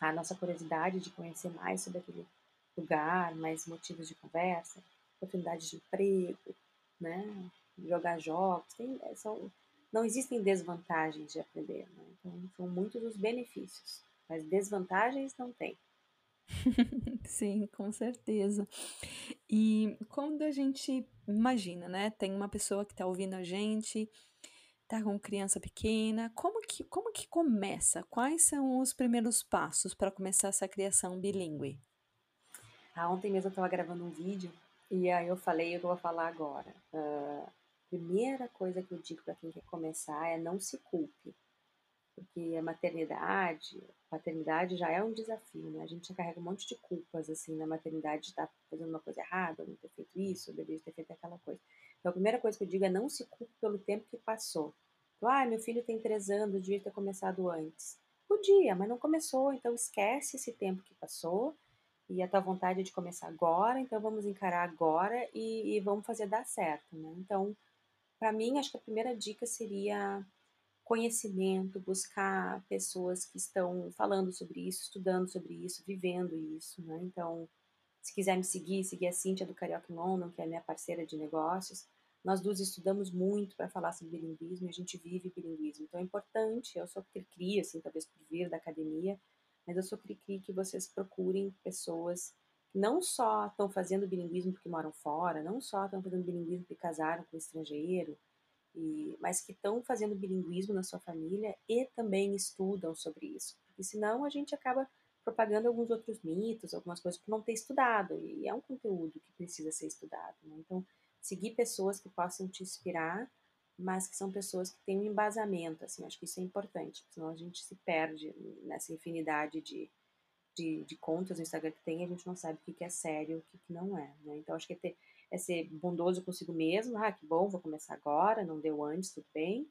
a nossa curiosidade de conhecer mais sobre aquele lugar, mais motivos de conversa, oportunidades de emprego, né? jogar jogos, tem, é, são, não existem desvantagens de aprender, né? então são muitos os benefícios, mas desvantagens não tem. [LAUGHS] Sim, com certeza. E quando a gente imagina, né, tem uma pessoa que está ouvindo a gente, tá com criança pequena, como que, como que começa? Quais são os primeiros passos para começar essa criação bilíngue? Ah, ontem mesmo eu estava gravando um vídeo e aí eu falei o que eu vou falar agora. Uh, primeira coisa que eu digo para quem quer começar é não se culpe, porque a maternidade, paternidade já é um desafio, né? A gente já carrega um monte de culpas assim na maternidade de estar tá fazendo uma coisa errada, não ter feito isso, deveria ter feito aquela coisa. Então a primeira coisa que eu digo é não se culpe pelo tempo que passou. Então, ah, meu filho tem três anos, devia ter começado antes. Podia, mas não começou, então esquece esse tempo que passou e a tua vontade de começar agora, então vamos encarar agora e, e vamos fazer dar certo, né? Então, para mim, acho que a primeira dica seria conhecimento, buscar pessoas que estão falando sobre isso, estudando sobre isso, vivendo isso, né? Então, se quiser me seguir, seguir a Cíntia do Carioca London, que é minha parceira de negócios. Nós duas estudamos muito para falar sobre bilinguismo e a gente vive bilinguismo. Então é importante, eu sou cri-cri, assim, talvez por vir da academia, mas eu sou cri-cri que vocês procurem pessoas não só estão fazendo bilinguismo porque moram fora, não só estão fazendo bilinguismo porque casaram com um estrangeiro, e, mas que estão fazendo bilinguismo na sua família e também estudam sobre isso. Porque senão a gente acaba propagando alguns outros mitos, algumas coisas por não ter estudado, e é um conteúdo que precisa ser estudado. Né? Então, seguir pessoas que possam te inspirar, mas que são pessoas que têm um embasamento, assim, acho que isso é importante, senão a gente se perde nessa infinidade de, de, de contas no Instagram que tem a gente não sabe o que, é sério e o que, que não é, né? Então, acho que é, ter, é ser bondoso consigo mesmo, ah, que bom, vou começar agora, não deu antes, tudo bem.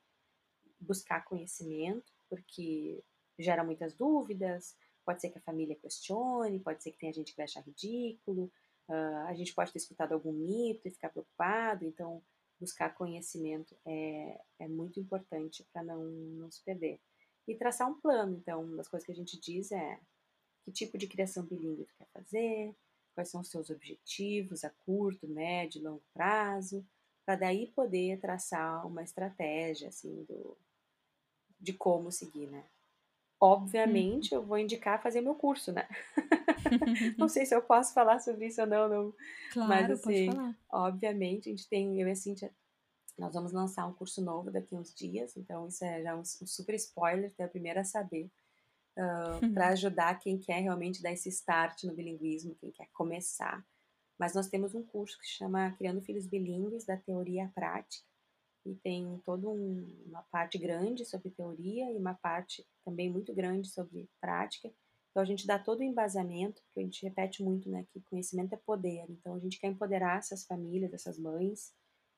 Buscar conhecimento, porque gera muitas dúvidas, pode ser que a família questione, pode ser que tenha gente que vai achar ridículo, uh, a gente pode ter escutado algum mito e ficar preocupado, então buscar conhecimento é, é muito importante para não, não se perder. E traçar um plano, então, das coisas que a gente diz é que tipo de criação bilíngue tu quer fazer, quais são os seus objetivos a curto, médio e longo prazo, para daí poder traçar uma estratégia assim do de como seguir, né? Obviamente, eu vou indicar fazer meu curso, né? [LAUGHS] não sei se eu posso falar sobre isso ou não, não. Claro, mas assim, obviamente, a gente tem, eu e a Cintia, nós vamos lançar um curso novo daqui a uns dias, então isso é já um, um super spoiler, tu é a primeira a saber uh, para ajudar quem quer realmente dar esse start no bilinguismo, quem quer começar. Mas nós temos um curso que se chama Criando Filhos Bilíngues, da Teoria à Prática, e tem toda um, uma parte grande sobre teoria e uma parte também muito grande sobre prática. Então a gente dá todo o embasamento, porque a gente repete muito, né, que conhecimento é poder. Então a gente quer empoderar essas famílias, essas mães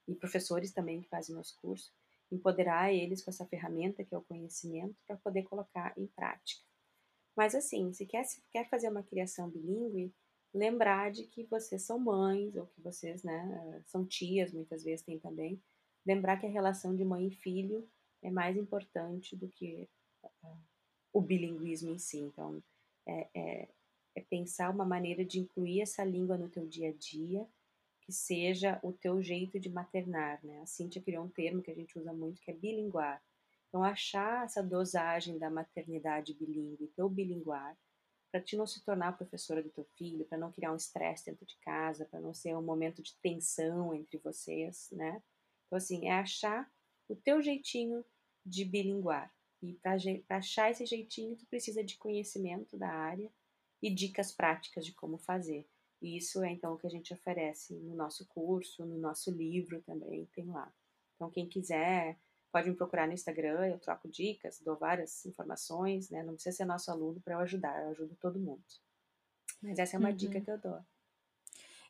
e professores também que fazem nosso curso, empoderar eles com essa ferramenta que é o conhecimento para poder colocar em prática. Mas assim, se quer, se quer fazer uma criação bilíngue, lembrar de que vocês são mães, ou que vocês né, são tias, muitas vezes tem também. Lembrar que a relação de mãe e filho é mais importante do que uh, o bilinguismo em si. Então, é, é, é pensar uma maneira de incluir essa língua no teu dia a dia que seja o teu jeito de maternar, né? A Cíntia criou um termo que a gente usa muito que é bilinguar. Então, achar essa dosagem da maternidade bilíngue, teu bilinguar, para te não se tornar professora do teu filho, para não criar um estresse dentro de casa, para não ser um momento de tensão entre vocês, né? Então, assim, é achar o teu jeitinho de bilinguar. E para achar esse jeitinho, tu precisa de conhecimento da área e dicas práticas de como fazer. E isso é então o que a gente oferece no nosso curso, no nosso livro também tem lá. Então quem quiser pode me procurar no Instagram, eu troco dicas, dou várias informações, né? Não precisa ser nosso aluno para eu ajudar, eu ajudo todo mundo. Mas essa é uma uhum. dica que eu dou.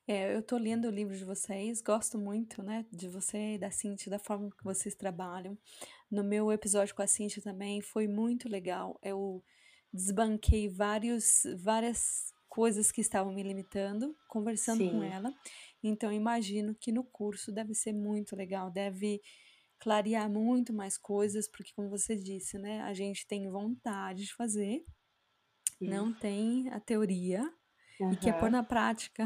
É, eu estou lendo o livro de vocês, gosto muito, né, de você e da Cintia, da forma que vocês trabalham. No meu episódio com a Cintia também foi muito legal. Eu desbanquei vários, várias coisas que estavam me limitando, conversando Sim. com ela. Então, imagino que no curso deve ser muito legal, deve clarear muito mais coisas, porque, como você disse, né, a gente tem vontade de fazer, Sim. não tem a teoria uhum. e quer pôr na prática.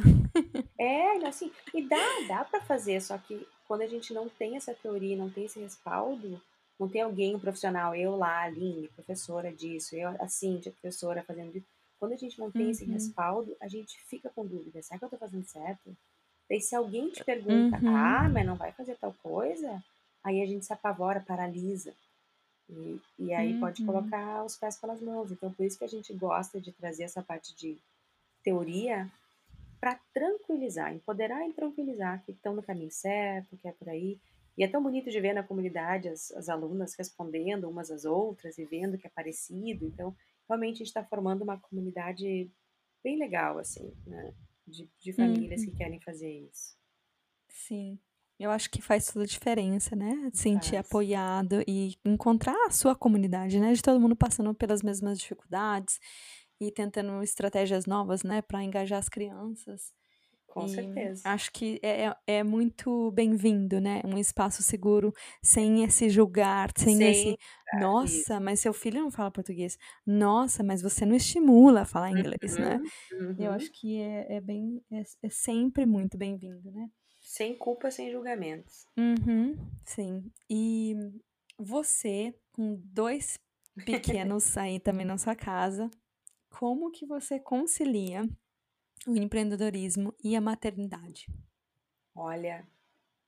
É, assim, e dá, dá para fazer, só que quando a gente não tem essa teoria, não tem esse respaldo, não tem alguém, um profissional, eu lá, a Aline, professora disso, eu, a Cintia, professora fazendo isso, quando a gente não tem uhum. esse respaldo, a gente fica com dúvida. Será que eu tô fazendo certo? Daí se alguém te pergunta, uhum. ah, mas não vai fazer tal coisa, aí a gente se apavora, paralisa. E, e aí uhum. pode colocar os pés pelas mãos. Então, por isso que a gente gosta de trazer essa parte de teoria para tranquilizar, empoderar e tranquilizar que estão no caminho certo, que é por aí. E é tão bonito de ver na comunidade as, as alunas respondendo umas às outras e vendo que é parecido. Então, realmente a gente está formando uma comunidade bem legal, assim, né? De, de famílias uhum. que querem fazer isso. Sim. Eu acho que faz toda a diferença, né? Sentir faz. apoiado e encontrar a sua comunidade, né? De todo mundo passando pelas mesmas dificuldades e tentando estratégias novas, né? Para engajar as crianças. Com e certeza. Acho que é, é, é muito bem-vindo, né? Um espaço seguro, sem esse julgar, sem esse. Nossa, isso. mas seu filho não fala português. Nossa, mas você não estimula a falar inglês, né? uhum, né? Uhum. Eu acho que é, é bem. É, é sempre muito bem-vindo, né? Sem culpa, sem julgamentos. Uhum, sim. E você, com dois [LAUGHS] pequenos aí também na sua casa, como que você concilia o empreendedorismo e a maternidade? Olha,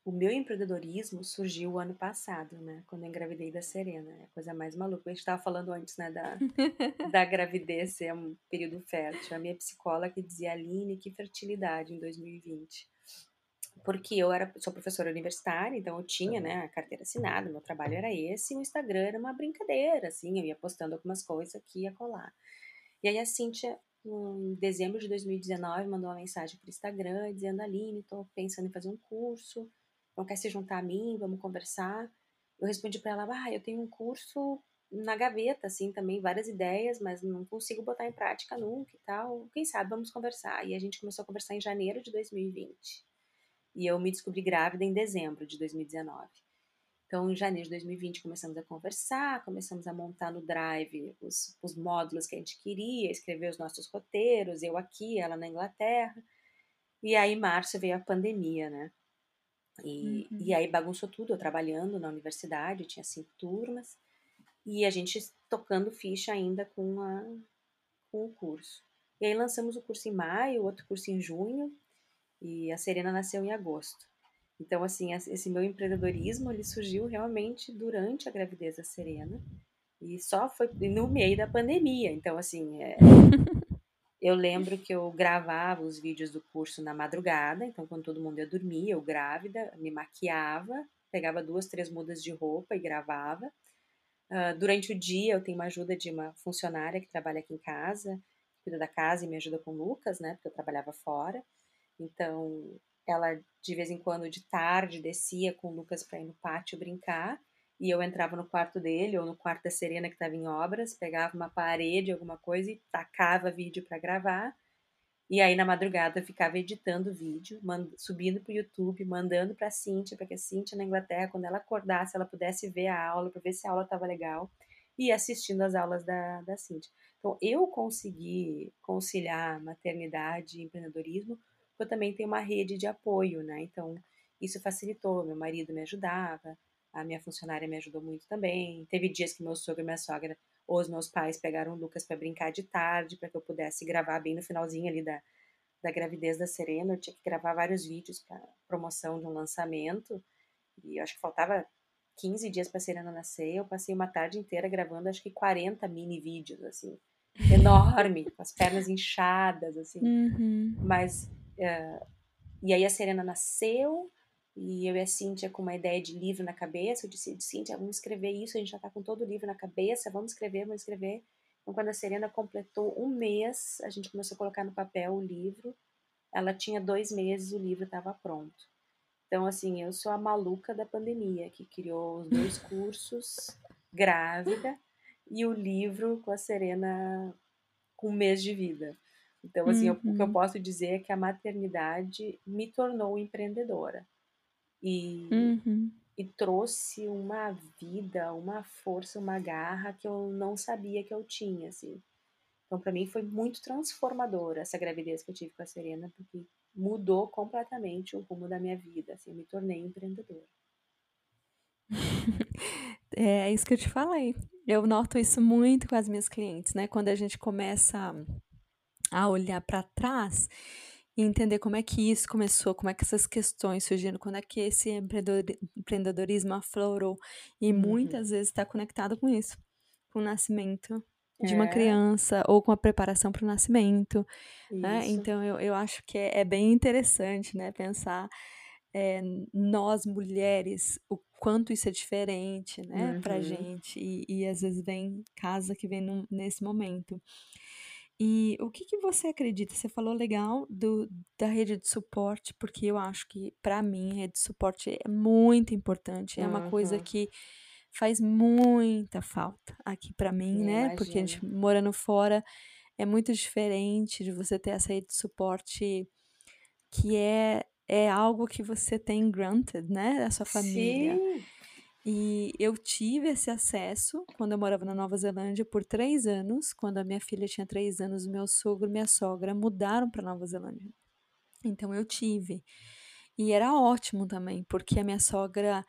o meu empreendedorismo surgiu o ano passado, né? Quando eu engravidei da Serena. É a coisa mais maluca. A gente estava falando antes, né? Da, [LAUGHS] da gravidez ser um período fértil. A minha psicóloga que dizia, Aline, que fertilidade em 2020. Porque eu era, sou professora universitária, então eu tinha, né, a carteira assinada, meu trabalho era esse, e o Instagram era uma brincadeira, assim, eu ia postando algumas coisas aqui e acolá. E aí a Cíntia em dezembro de 2019, mandou uma mensagem para o Instagram dizendo: Aline, estou pensando em fazer um curso, não quer se juntar a mim, vamos conversar. Eu respondi para ela: Ah, eu tenho um curso na gaveta, assim, também, várias ideias, mas não consigo botar em prática nunca e tal. Quem sabe vamos conversar. E a gente começou a conversar em janeiro de 2020. E eu me descobri grávida em dezembro de 2019. Então, em janeiro de 2020, começamos a conversar, começamos a montar no Drive os, os módulos que a gente queria, escrever os nossos roteiros, eu aqui, ela na Inglaterra. E aí, em março, veio a pandemia, né? E, uhum. e aí bagunçou tudo, eu trabalhando na universidade, tinha cinco turmas, e a gente tocando ficha ainda com, a, com o curso. E aí lançamos o curso em maio, outro curso em junho, e a Serena nasceu em agosto. Então, assim, esse meu empreendedorismo, ele surgiu realmente durante a gravidez da Serena e só foi no meio da pandemia. Então, assim, é, [LAUGHS] eu lembro que eu gravava os vídeos do curso na madrugada, então quando todo mundo ia dormir, eu grávida, me maquiava, pegava duas, três mudas de roupa e gravava. Uh, durante o dia, eu tenho uma ajuda de uma funcionária que trabalha aqui em casa, cuida da casa e me ajuda com o Lucas, né, porque eu trabalhava fora. Então, ela de vez em quando de tarde descia com o Lucas para ir no pátio brincar e eu entrava no quarto dele ou no quarto da Serena que estava em obras, pegava uma parede, alguma coisa e tacava vídeo para gravar. E aí na madrugada eu ficava editando vídeo, subindo para o YouTube, mandando para a Cíntia, para que a Cíntia na Inglaterra, quando ela acordasse, ela pudesse ver a aula, para ver se a aula estava legal, e assistindo as aulas da, da Cíntia. Então eu consegui conciliar maternidade e empreendedorismo eu também tenho uma rede de apoio, né? Então, isso facilitou. Meu marido me ajudava, a minha funcionária me ajudou muito também. Teve dias que meu sogro e minha sogra, ou os meus pais, pegaram o Lucas para brincar de tarde, para que eu pudesse gravar bem no finalzinho ali da, da gravidez da Serena. Eu tinha que gravar vários vídeos para promoção de um lançamento. E eu acho que faltava 15 dias para a Serena nascer. Eu passei uma tarde inteira gravando, acho que 40 mini vídeos, assim, [LAUGHS] enorme, com as pernas inchadas, assim. Uhum. Mas Uh, e aí a Serena nasceu, e eu e a Cíntia com uma ideia de livro na cabeça, eu disse, Cíntia, vamos escrever isso, a gente já está com todo o livro na cabeça, vamos escrever, vamos escrever. Então, quando a Serena completou um mês, a gente começou a colocar no papel o livro, ela tinha dois meses, o livro estava pronto. Então, assim, eu sou a maluca da pandemia, que criou os dois [LAUGHS] cursos, grávida, e o livro com a Serena com um mês de vida. Então, assim, uhum. eu, o que eu uhum. posso dizer é que a maternidade me tornou empreendedora. E, uhum. e trouxe uma vida, uma força, uma garra que eu não sabia que eu tinha, assim. Então, para mim, foi muito transformadora essa gravidez que eu tive com a Serena, porque mudou completamente o rumo da minha vida, assim, eu me tornei empreendedora. [LAUGHS] É isso que eu te falei. Eu noto isso muito com as minhas clientes, né? Quando a gente começa a olhar para trás e entender como é que isso começou, como é que essas questões surgiram, quando é que esse empreendedorismo aflorou. E uhum. muitas vezes está conectado com isso, com o nascimento de uma é. criança ou com a preparação para o nascimento. Né? Então, eu, eu acho que é, é bem interessante né, pensar é, nós mulheres, o quanto isso é diferente né, uhum. para gente. E, e, às vezes vem casa que vem num, nesse momento. E o que que você acredita? Você falou legal do, da rede de suporte, porque eu acho que, para mim, a rede de suporte é muito importante. É uma coisa que faz muita falta aqui para mim, né? Porque a gente morando fora é muito diferente de você ter essa rede de suporte que é, é algo que você tem granted, né? Da sua família. Sim. E eu tive esse acesso quando eu morava na Nova Zelândia por três anos. Quando a minha filha tinha três anos, meu sogro e minha sogra mudaram para Nova Zelândia. Então eu tive. E era ótimo também, porque a minha sogra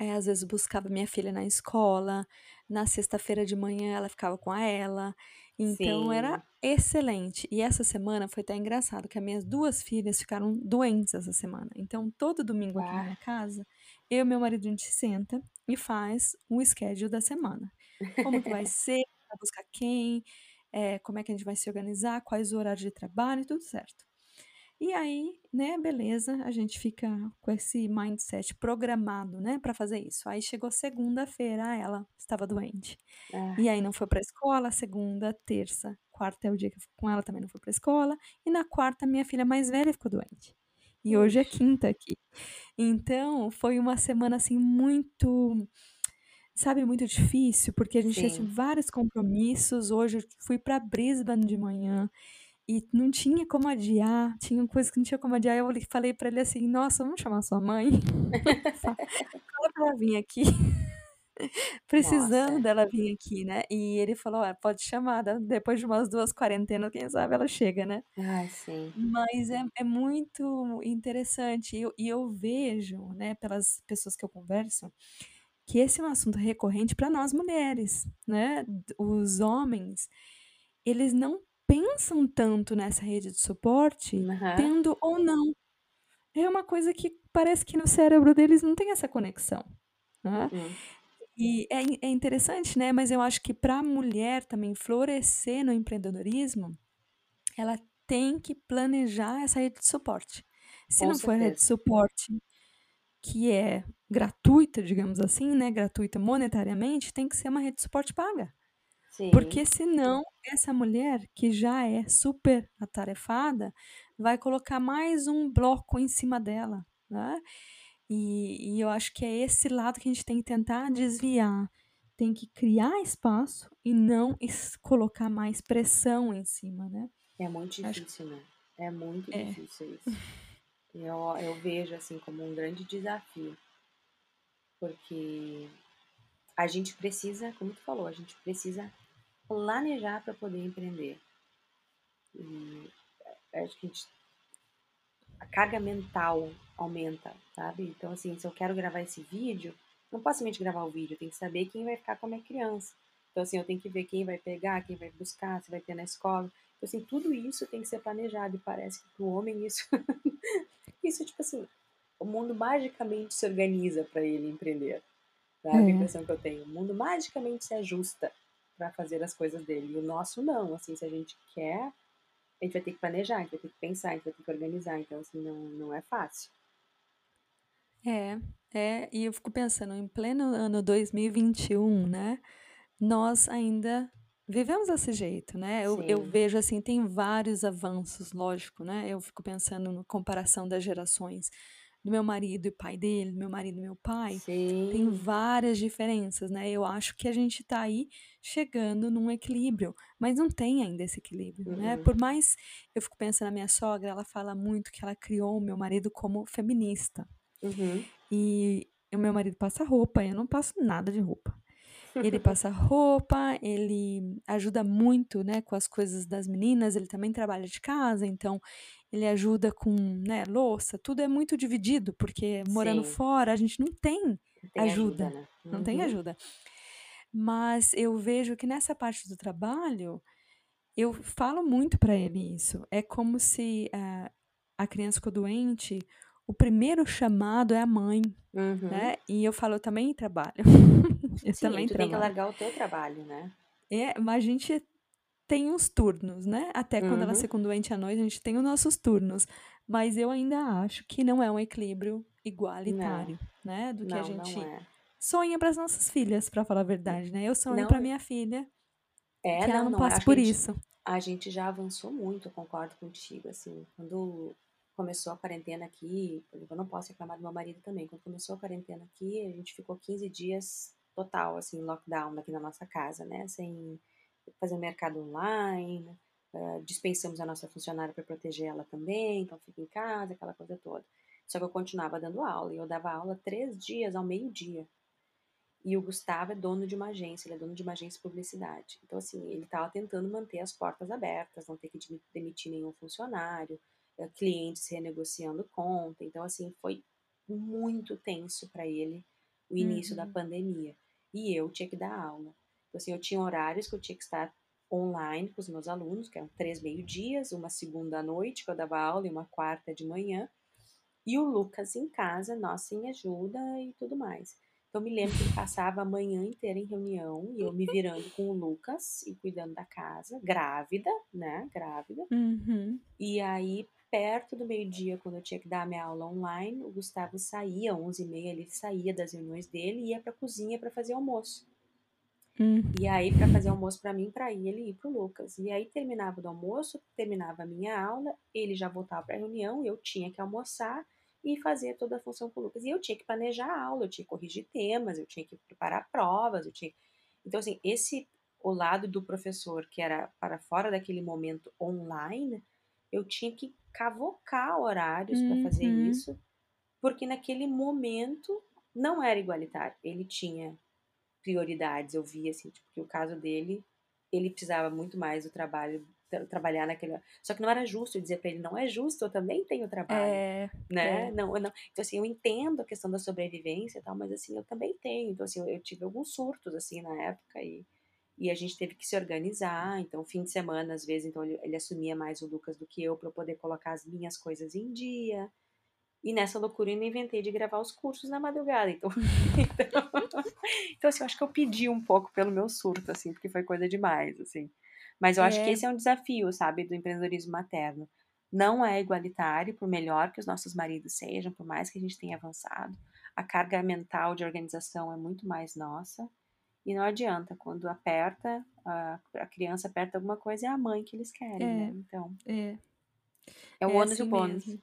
É, às vezes buscava minha filha na escola, na sexta-feira de manhã ela ficava com a ela, então era Sim. excelente. E essa semana foi até engraçado que as minhas duas filhas ficaram doentes essa semana. Então todo domingo aqui na Ah. minha casa, eu e meu marido a gente senta e faz um schedule da semana. Como que vai [LAUGHS] ser, vai buscar quem, eh, como é que a gente vai se organizar, quais o horários de trabalho, tudo certo. E aí, né, beleza, a gente fica com esse mindset programado, né, para fazer isso. Aí chegou segunda-feira, ela estava doente. Ah, E aí não foi para escola, segunda, terça, quarta é o dia que eu fico com ela, também não foi para escola, e na quarta minha filha mais velha ficou doente. E hoje é quinta aqui. Então, foi uma semana, assim, muito, sabe, muito difícil, porque a gente tinha Sim. vários compromissos. Hoje eu fui para Brisbane de manhã, e não tinha como adiar, tinha coisa que não tinha como adiar, eu falei pra ele assim: "Nossa, vamos chamar sua mãe? [LAUGHS] Fa fala pra ela vir aqui, [LAUGHS] precisando Nossa. dela vir aqui, né". E ele falou: "Ah, pode chamar, da depois de umas 2 quarentenas, quem sabe ela chega, né". Ai, sim. Mas é é muito interessante, e eu e eu vejo, né, pelas pessoas que eu converso, que esse é um assunto recorrente pra nós mulheres, né. Os homens, eles não pensam tanto nessa rede de suporte, Aham. tendo ou não. É uma coisa que parece que no cérebro deles não tem essa conexão, né. Mm-mm. E é in é interessante, né, mas eu acho que pra mulher também florescer no empreendedorismo, ela tem que planejar essa rede de suporte. Se Com não for rede de suporte que é gratuita, digamos assim, né, gratuita monetariamente, tem que ser uma rede de suporte paga. Porque Sim. senão essa mulher, que já é super atarefada, vai colocar mais um bloco em cima dela, né. E e eu acho que é esse lado que a gente tem que tentar desviar. Tem que criar espaço e não colocar mais pressão em cima, né. É muito Acho difícil, né. É muito É. difícil isso. Eu eu vejo, assim, como um grande desafio. Porque a gente precisa, como tu falou, a gente precisa planejar pra poder empreender. E, eh, acho que a gente a carga mental aumenta, sabe. Então, assim, se eu quero gravar esse vídeo, não posso simplesmente gravar o vídeo, eu tenho que saber quem vai ficar com a minha criança. Então, assim, eu tenho que ver quem vai pegar, quem vai buscar, se vai ter na escola. Então, assim, tudo isso tem que ser planejado e parece que para o homem isso [LAUGHS] isso, tipo assim, o mundo magicamente se organiza pra ele empreender, sabe, a É. impressão que eu tenho. O mundo magicamente se ajusta pra fazer as coisas dele, e o nosso não, assim, se a gente quer, a gente vai ter que planejar, a gente vai ter que pensar, a gente vai ter que organizar, então, assim, não não é fácil. É, é, e eu fico pensando, em pleno ano 2021, né, nós ainda vivemos desse jeito, né. Eu eu vejo, assim, tem vários avanços, lógico, né, eu fico pensando no comparação das gerações do meu marido e pai dele, do meu marido e meu pai, tem Sim. várias diferenças, né. Eu acho que a gente tá aí chegando num equilíbrio, mas não tem ainda esse equilíbrio, né. Mm-mm. Por mais eu fico pensando na minha sogra, ela fala muito que ela criou o meu marido como feminista. Uhum. E o meu marido passa roupa, eu não passo nada de roupa. Ele passa roupa, ele ajuda muito, né, com as coisas das meninas, ele também trabalha de casa, então ele ajuda com, né, louça, tudo é muito dividido, porque morando Sim. fora a gente não tem Não tem ajuda, ajuda, né. não tem Uhum. ajuda. Mas eu vejo que nessa parte do trabalho, eu falo muito pra ele isso, é como se a a criança ficou doente, o primeiro chamado é a mãe, Uhum. né. E eu falo: "Eu também trabalho, eu Sim, também tu tem que trabalho". largar o teu trabalho, né. É, mas a gente tem uns turnos, né, até quando elas Uhum. ficam doente à noite, a gente tem os nossos turnos, mas eu ainda acho que não é um equilíbrio Não. igualitário, né, do que a Não, não gente é. sonha para as nossas filhas, pra falar a verdade, né. Eu sonho pra Não minha filha É, que ela não, não não é, passe a por gente isso. a gente já avançou muito, concordo contigo, assim, quando começou a quarentena aqui, eu não posso reclamar do meu marido também, quando começou a quarentena aqui, a gente ficou 15 dias total, assim, lockdown aqui na nossa casa, né, sem fazer mercado online, hã, dispensamos a nossa funcionária pra proteger ela também, então fica em casa, aquela coisa toda. Só que eu continuava dando aula, e eu dava aula 3 dias ao meio-dia. E o Gustavo é dono de uma agência, ele é dono de uma agência de publicidade. Então, assim, ele estava tentando manter as portas abertas, não ter que demi demitir nenhum funcionário, hã, clientes renegociando conta, então, assim, foi muito tenso pra ele o início da Uhum. pandemia. E eu tinha que dar aula. Então, assim, eu tinha horários que eu tinha que estar online com os meus alunos, que eram três meio-dias, uma segunda à noite que eu dava aula e uma quarta de manhã, e o Lucas em casa, nossa, em ajuda e tudo mais. Então, me lembro que ele passava a manhã inteira em reunião e eu me virando com o Lucas e cuidando da casa, grávida, né? Grávida. Uhum. E aí, perto do meio-dia, quando eu tinha que dar a minha aula online, o Gustavo saía, 11h30, ele saía das reuniões dele e ia para a cozinha para fazer almoço. Uhum. E aí, para fazer almoço para mim, para ele ir pro Lucas. E aí, terminava do almoço, terminava a minha aula, ele já voltava para a reunião, eu tinha que almoçar e fazer toda a função com o Lucas. E eu tinha que planejar a aula, eu tinha que corrigir temas, eu tinha que preparar provas, eu tinha. Então, assim, esse o lado do professor que era para fora daquele momento online, eu tinha que cavocar horários para fazer Uhum. isso, porque naquele momento não era igualitário. Ele tinha prioridades, eu via assim, tipo, que o caso dele, ele precisava muito mais do trabalho, tra- trabalhar naquele. Só que não era justo eu dizer para ele, não é justo, eu também tenho trabalho É, né? é. Não, eu não. Então, assim, eu entendo a questão da sobrevivência e tal, mas, assim, eu também tenho. Então, assim, eu, eu tive alguns surtos, assim, na época e, e a gente teve que se organizar. Então, fim de semana, às vezes, então ele, ele assumia mais o Lucas do que eu para eu poder colocar as minhas coisas em dia. E nessa loucura eu ainda inventei de gravar os cursos na madrugada. Então, então, [LAUGHS] então, assim, eu acho que eu pedi um pouco pelo meu surto, assim, porque foi coisa demais, assim. Mas eu acho que É. esse é um desafio, sabe, do empreendedorismo materno não é igualitário, por melhor que os nossos maridos sejam, por mais que a gente tenha avançado. A carga mental de organização é muito mais nossa. E não adianta, quando aperta, a, a criança aperta alguma coisa, é a mãe que eles querem, É. né? Então, É, é o é ônus e assim o bônus. mesmo.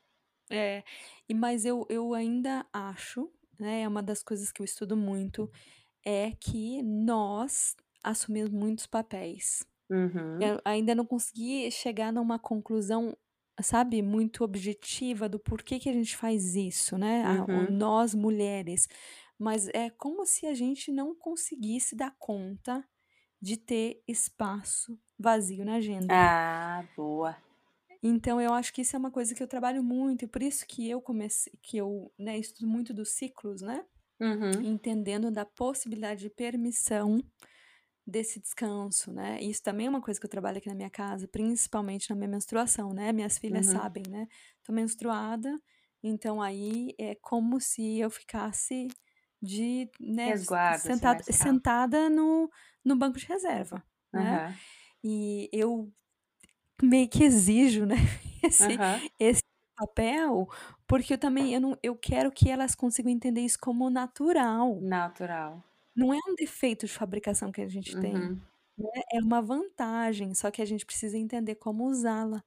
É, e mas eu, eu ainda acho, né, é uma das coisas que eu estudo muito, é que nós assumimos muitos papéis. Uhum, Eu ainda não consegui chegar numa conclusão, sabe, muito objetiva do porquê que a gente faz isso, né? A- uhum. nós mulheres. Mas é como se a gente não conseguisse dar conta de ter espaço vazio na agenda. Ah, boa. Então eu acho que isso é uma coisa que eu trabalho muito, e por isso que eu comecei, que eu, né, estudo muito dos ciclos, né? Uhum, Entendendo da possibilidade de permissão desse descanso, né? Isso também é uma coisa que eu trabalho aqui na minha casa, principalmente na minha menstruação, né? Minhas filhas Uhum. sabem, né? Tô menstruada, então aí é como se eu ficasse de, né, Resguardo, assim, sentada, sentada no, no banco de reserva, né? E eu meio que exijo, né, [LAUGHS] esse, aham. esse papel, porque eu também eu, não, eu quero que elas consigam entender isso como natural. Natural. Não é um defeito de fabricação que a gente tem, Uhum. né? É uma vantagem, só que a gente precisa entender como usá-la.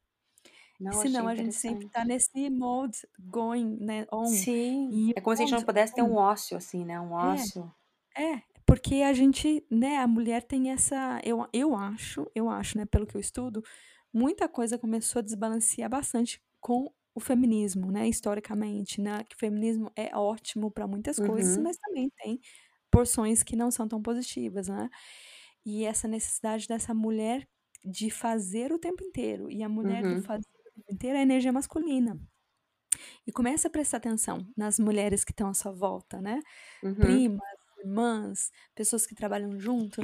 Não, Senão a gente sempre tá nesse mode going, né, on. Sim, E é como se a gente não pudesse ter on um ócio, assim, né? Um é, ócio. é, porque a gente, né, a mulher tem essa, eu, eu acho, eu acho, né, pelo que eu estudo, muita coisa começou a desbalancear bastante com o feminismo, né, historicamente, né, que o feminismo é ótimo para muitas coisas, Uhum, mas também tem porções que não são tão positivas, né? E essa necessidade dessa mulher de fazer o tempo inteiro, e a mulher do uhum, fazer inteiro é a energia masculina. E começa a prestar atenção nas mulheres que estão à sua volta, né? uhum. Primas, irmãs, pessoas que trabalham junto.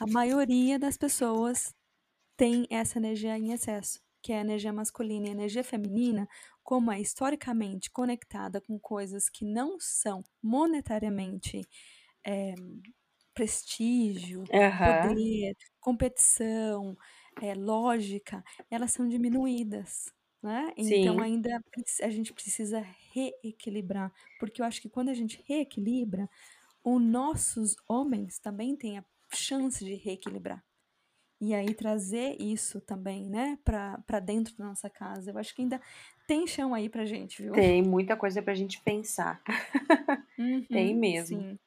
A maioria das pessoas tem essa energia em excesso, que é a energia masculina. E a energia feminina, como é historicamente conectada com coisas que não são monetariamente eh, prestígio, Aham, poder, competição, eh, lógica, elas são diminuídas, né? Então sim. ainda preci- a gente precisa reequilibrar, porque eu acho que quando a gente reequilibra, os nossos homens também têm a chance de reequilibrar. E aí trazer isso também, né, pra, pra dentro da nossa casa. Eu acho que ainda tem chão aí pra gente, viu? Tem muita coisa pra gente pensar. [LAUGHS] Tem Uhum, mesmo. sim.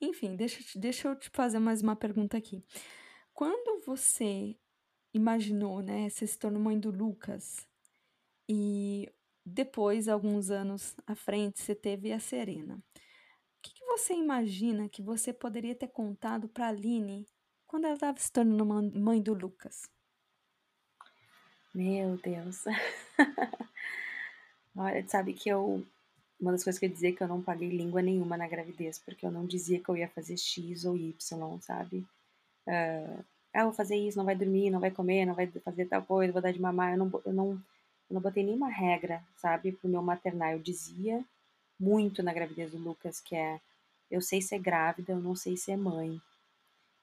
Enfim, deixa, eu te- deixa eu te fazer mais uma pergunta aqui. Quando você imaginou, né, você se tornou mãe do Lucas e depois, alguns anos à frente, você teve a Serena. O que, que você imagina que você poderia ter contado pra Aline quando ela estava se tornando mãe do Lucas? Meu Deus. [LAUGHS] Olha, sabe que eu uma das coisas que eu dizia é que eu não paguei língua nenhuma na gravidez, porque eu não dizia que eu ia fazer X ou Y, sabe? Uh, ah, vou fazer isso, não vai dormir, não vai comer, não vai fazer tal coisa, vou dar de mamar. Eu não, eu não, eu não botei nenhuma regra, sabe, pro meu maternal. Eu dizia muito na gravidez do Lucas, que é, eu sei ser grávida, eu não sei ser mãe.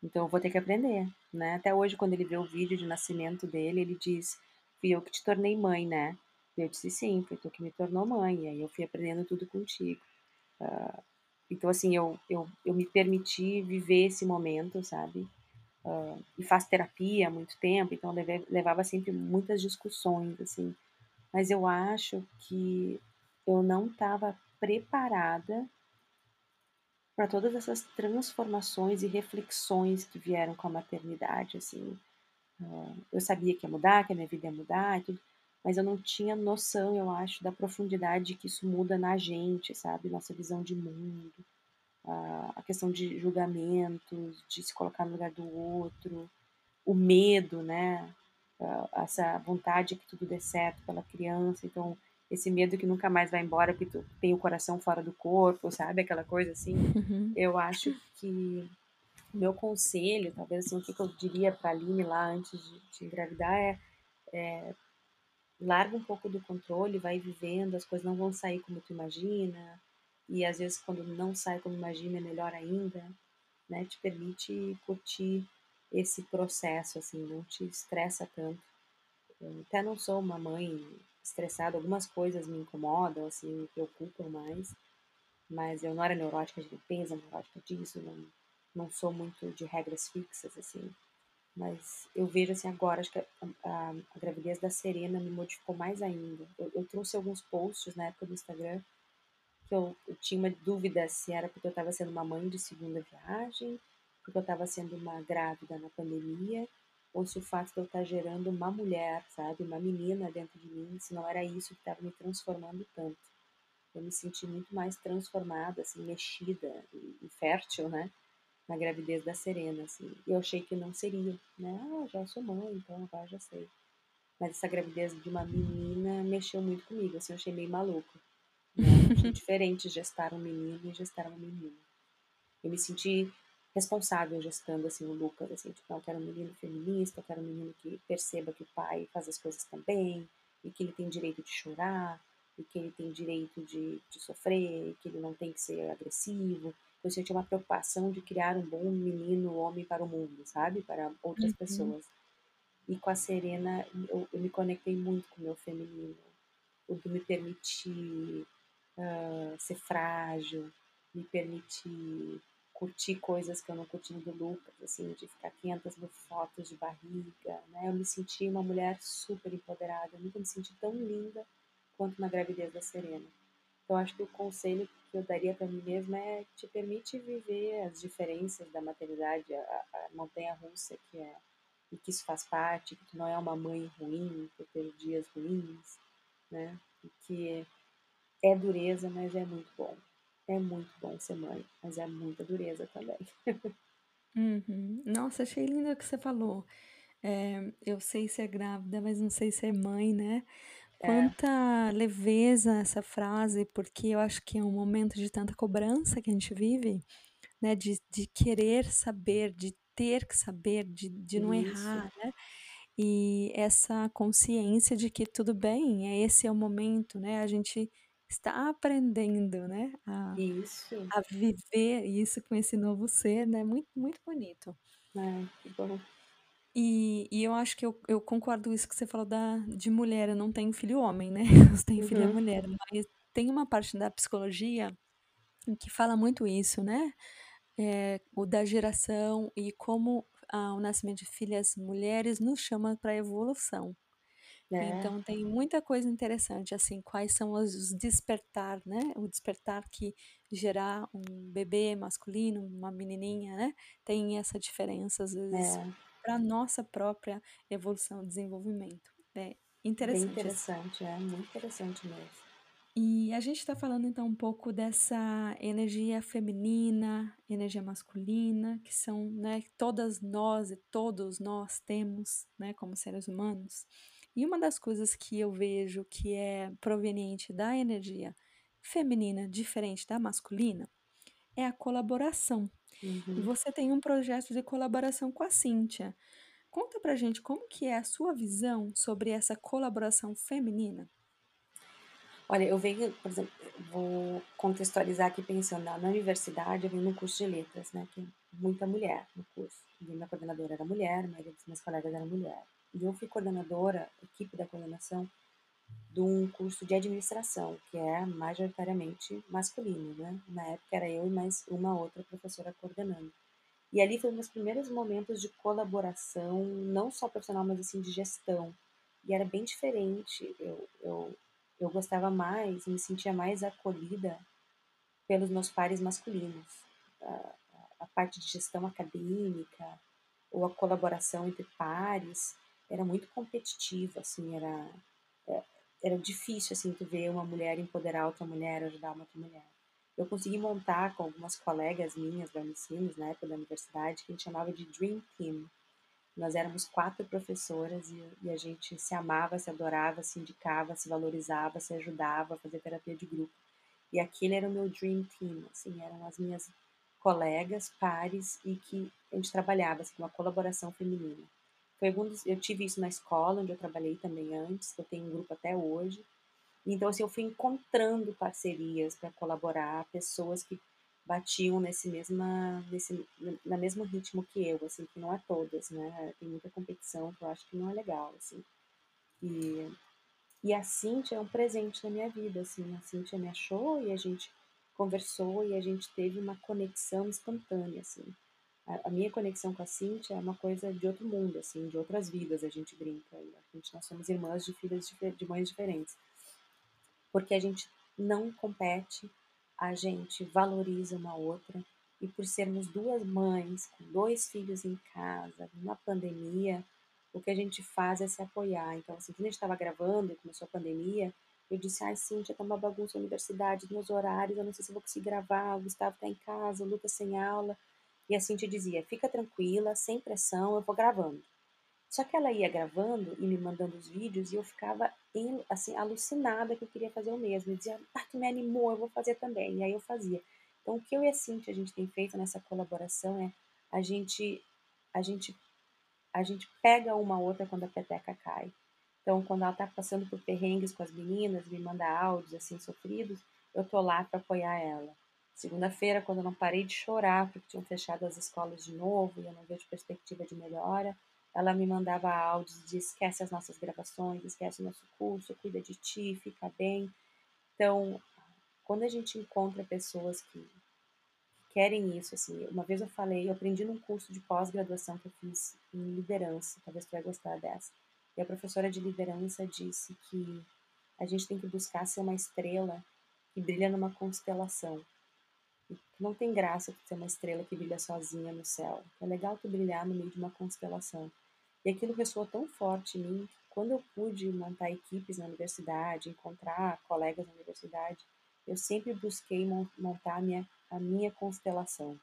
Então eu vou ter que aprender, né? Até hoje, quando ele vê o vídeo de nascimento dele, ele diz, fui eu que te tornei mãe, né? Eu disse sim, foi tu que me tornou mãe, e aí eu fui aprendendo tudo contigo. Uh, então, assim, eu, eu, eu me permiti viver esse momento, sabe? Uh, e faço terapia há muito tempo, então levava sempre muitas discussões, assim. Mas eu acho que eu não estava preparada para todas essas transformações e reflexões que vieram com a maternidade, assim. Uh, eu sabia que ia mudar, que a minha vida ia mudar tudo, mas eu não tinha noção, eu acho, da profundidade que isso muda na gente, sabe? Nossa visão de mundo, a questão de julgamentos, de se colocar no lugar do outro, o medo, né? Essa vontade que tudo dê certo pela criança, então esse medo que nunca mais vai embora porque tu tem o coração fora do corpo, sabe? Aquela coisa assim. Uhum. Eu acho que o meu conselho, talvez assim, o que eu diria para a Aline lá antes de, de engravidar é, é larga um pouco do controle, vai vivendo, as coisas não vão sair como tu imagina, e às vezes quando não sai como imagina é melhor ainda, né? Te permite curtir esse processo, assim, não te estressa tanto. Eu até não sou uma mãe estressada, algumas coisas me incomodam, assim, me preocupam mais, mas eu não era neurótica de limpeza, neurótica disso, não, não sou muito de regras fixas, assim. Mas eu vejo assim agora, acho que a, a, a gravidez da Serena me modificou mais ainda. Eu, eu, trouxe alguns posts na época do Instagram que eu, eu tinha uma dúvida se era porque eu estava sendo uma mãe de segunda viagem, porque eu estava sendo uma grávida na pandemia, ou se o fato de eu estar gerando uma mulher, sabe, uma menina dentro de mim, se não era isso que estava me transformando tanto. Eu me senti muito mais transformada, assim, mexida e fértil, né? na gravidez da Serena, assim. E eu achei que não seria, né? Ah, já sou mãe, então agora já sei. Mas essa gravidez de uma menina mexeu muito comigo, assim, eu achei meio maluco. [LAUGHS] Diferente gestar um menino e gestar uma menina. Eu me senti responsável gestando, assim, o Lucas, assim, tipo, não, eu quero um menino feminista, eu quero um menino que perceba que o pai faz as coisas também, e que ele tem direito de chorar, e que ele tem direito de, de sofrer, e que ele não tem que ser agressivo, eu senti uma preocupação de criar um bom menino, homem para o mundo, sabe? Para outras uhum. pessoas. E com a Serena, eu, eu, me conectei muito com o meu feminino, o que me permitir uh, ser frágil, me permitir curtir coisas que eu não curti do Lucas, assim, de ficar 500 mil fotos de barriga, né? Eu me senti uma mulher super empoderada, eu nunca me senti tão linda quanto na gravidez da Serena. Então, acho que o conselho que eu daria para mim mesma é te permite viver as diferenças da maternidade, a, a montanha russa que é, e que isso faz parte, que tu não é uma mãe ruim por ter dias ruins, né? E que é dureza, mas é muito bom. É muito bom ser mãe, mas é muita dureza também. [LAUGHS] Uhum. Nossa, achei lindo o que você falou. É, eu sei ser grávida, mas não sei ser mãe, né? É. Quanta leveza essa frase, porque eu acho que é um momento de tanta cobrança que a gente vive, né? De, de querer saber, de ter que saber, de, de não Isso. errar, né? E essa consciência de que tudo bem, é esse é o momento, né? A gente está aprendendo, né? A, Isso. a viver isso com esse novo ser, né? Muito, muito bonito. É, que bom. E, e eu acho que eu, eu concordo com isso que você falou da, de mulher. Eu não tenho filho homem, né? [LAUGHS] Eu tenho filha uhum. mulher. Mas tem uma parte da psicologia que fala muito isso, né? É, o da geração e como o nascimento de filhas mulheres nos chama para a evolução. É. Então tem muita coisa interessante, assim, quais são os despertar, né? O despertar que gerar um bebê masculino, uma menininha, né? Tem essa diferença às vezes. É para a nossa própria evolução e desenvolvimento. É interessante. Bem interessante, é muito interessante mesmo. E a gente está falando então um pouco dessa energia feminina, energia masculina, que são, né, todas nós e todos nós temos, né, como seres humanos. E uma das coisas que eu vejo que é proveniente da energia feminina diferente da masculina é a colaboração. E Uhum. você tem um projeto de colaboração com a Cíntia. Conta pra gente como que é a sua visão sobre essa colaboração feminina. Olha, eu venho, por exemplo, vou contextualizar aqui pensando na, universidade, eu venho num curso de letras, né, que é muita mulher no curso. E minha coordenadora era mulher, a maioria dos meus colegas eram mulher. E eu fui coordenadora, equipe da coordenação, de um curso de administração, que é majoritariamente masculino, né? Na época era eu e mais uma outra professora coordenando. E ali foi um dos primeiros momentos de colaboração, não só profissional, mas assim de gestão. E era bem diferente. Eu, eu, eu gostava mais, me sentia mais acolhida pelos meus pares masculinos. A, a parte de gestão acadêmica ou a colaboração entre pares era muito competitiva, assim, era, é, era difícil, assim, tu ver uma mulher empoderar outra mulher, ajudar uma outra mulher. Eu consegui montar com algumas colegas minhas da Unicinos, na época da universidade, que a gente chamava de Dream Team. Nós éramos quatro professoras e, e a gente se amava, se adorava, se indicava, se valorizava, se ajudava a fazer terapia de grupo. E aquele era o meu Dream Team, assim, eram as minhas colegas, pares e que a gente trabalhava assim, uma colaboração feminina. Alguns, eu tive isso na escola, onde eu trabalhei também antes, eu tenho um grupo até hoje. Então, assim, eu fui encontrando parcerias para colaborar, pessoas que batiam nesse mesma, nesse, na mesmo ritmo que eu, assim, que não é todas, né? Tem muita competição que eu acho que não é legal, assim. E, e a Cintia é um presente na minha vida, assim, a Cintia me achou e a gente conversou e a gente teve uma conexão instantânea, assim. A, minha conexão com a Cintia é uma coisa de outro mundo, assim, de outras vidas, a gente brinca. A gente, nós somos irmãs de filhas de, de mães diferentes. Porque a gente não compete, a gente valoriza uma outra. E por sermos duas mães, com dois filhos em casa, numa pandemia, o que a gente faz é se apoiar. Então, assim, quando a gente estava gravando e começou a pandemia, eu disse, ai, Cintia, tá uma bagunça a universidade, meus horários, eu não sei se vou conseguir gravar, o Gustavo tá em casa, o Lucas sem aula. E a Cintia dizia, fica tranquila, sem pressão, eu vou gravando. Só que ela ia gravando e me mandando os vídeos e eu ficava assim alucinada que eu queria fazer o mesmo. Eu dizia, ah, tu me animou, eu vou fazer também. E aí eu fazia. Então o que eu e a Cintia a gente tem feito nessa colaboração é a gente a gente a gente pega uma outra quando a peteca cai. Então, quando ela está passando por perrengues com as meninas, me manda áudios assim sofridos, eu tô lá para apoiar ela. Segunda-feira, quando eu não parei de chorar porque tinham fechado as escolas de novo e eu não vejo perspectiva de melhora, ela me mandava áudios de esquece as nossas gravações, esquece o nosso curso, cuida de ti, fica bem. Então, quando a gente encontra pessoas que, que querem isso, assim, uma vez eu falei, eu aprendi num curso de pós-graduação que eu fiz em liderança, talvez tu vai gostar dessa e a professora de liderança disse que a gente tem que buscar ser uma estrela que brilha numa constelação. Não tem graça tu ser uma estrela que brilha sozinha no céu. É legal tu brilhar no meio de uma constelação. E aquilo ressoou tão forte em mim que quando eu pude montar equipes na universidade, encontrar colegas na universidade, eu sempre busquei montar a minha, a minha constelação.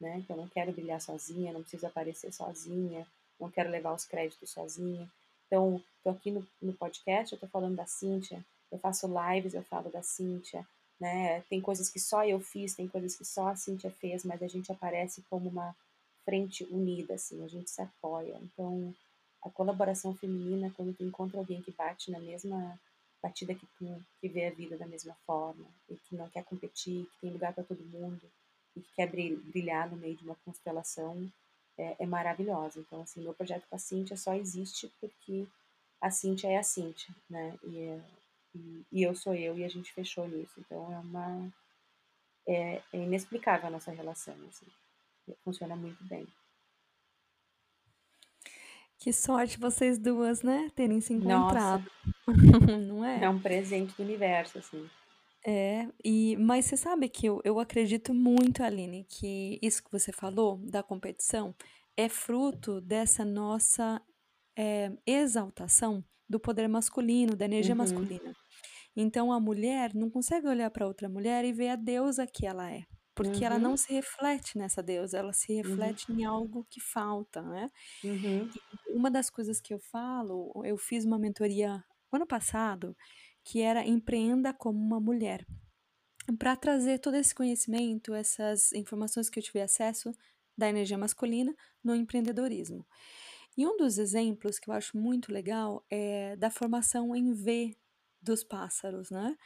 Né? Então, eu não quero brilhar sozinha, não preciso aparecer sozinha, não quero levar os créditos sozinha. Então, estou aqui no, no podcast, eu estou falando da Cíntia, eu faço lives, eu falo da Cíntia, né? Tem coisas que só eu fiz, tem coisas que só a Cíntia fez, mas a gente aparece como uma frente unida, assim, a gente se apoia. Então, a colaboração feminina, quando tu encontra alguém que bate na mesma batida que tu, que vê a vida da mesma forma, e que não quer competir, que tem lugar para todo mundo, e que quer brilhar no meio de uma constelação, é, é maravilhosa. Então, assim, meu projeto com a Cintia só existe porque a Cintia é a Cintia, né? E, é, e, e, eu sou eu e a gente fechou nisso. Então, é uma... É, é inexplicável a nossa relação, assim. Funciona muito bem. Que sorte vocês duas, né? Terem se encontrado. [LAUGHS] Não é? É um presente do universo, assim. É, e, mas você sabe que eu, eu acredito muito, Aline, que isso que você falou da competição é fruto dessa nossa é, exaltação do poder masculino, da energia uhum. masculina. Então a mulher não consegue olhar para outra mulher e ver a deusa que ela é, porque uhum. ela não se reflete nessa deusa, ela se reflete uhum. em algo que falta, né? Uhum. uma das coisas que eu falo, eu fiz uma mentoria ano passado que era empreenda como uma mulher. para trazer todo esse conhecimento, essas informações que eu tive acesso da energia masculina no empreendedorismo. E um dos exemplos que eu acho muito legal é da formação em V dos pássaros, né?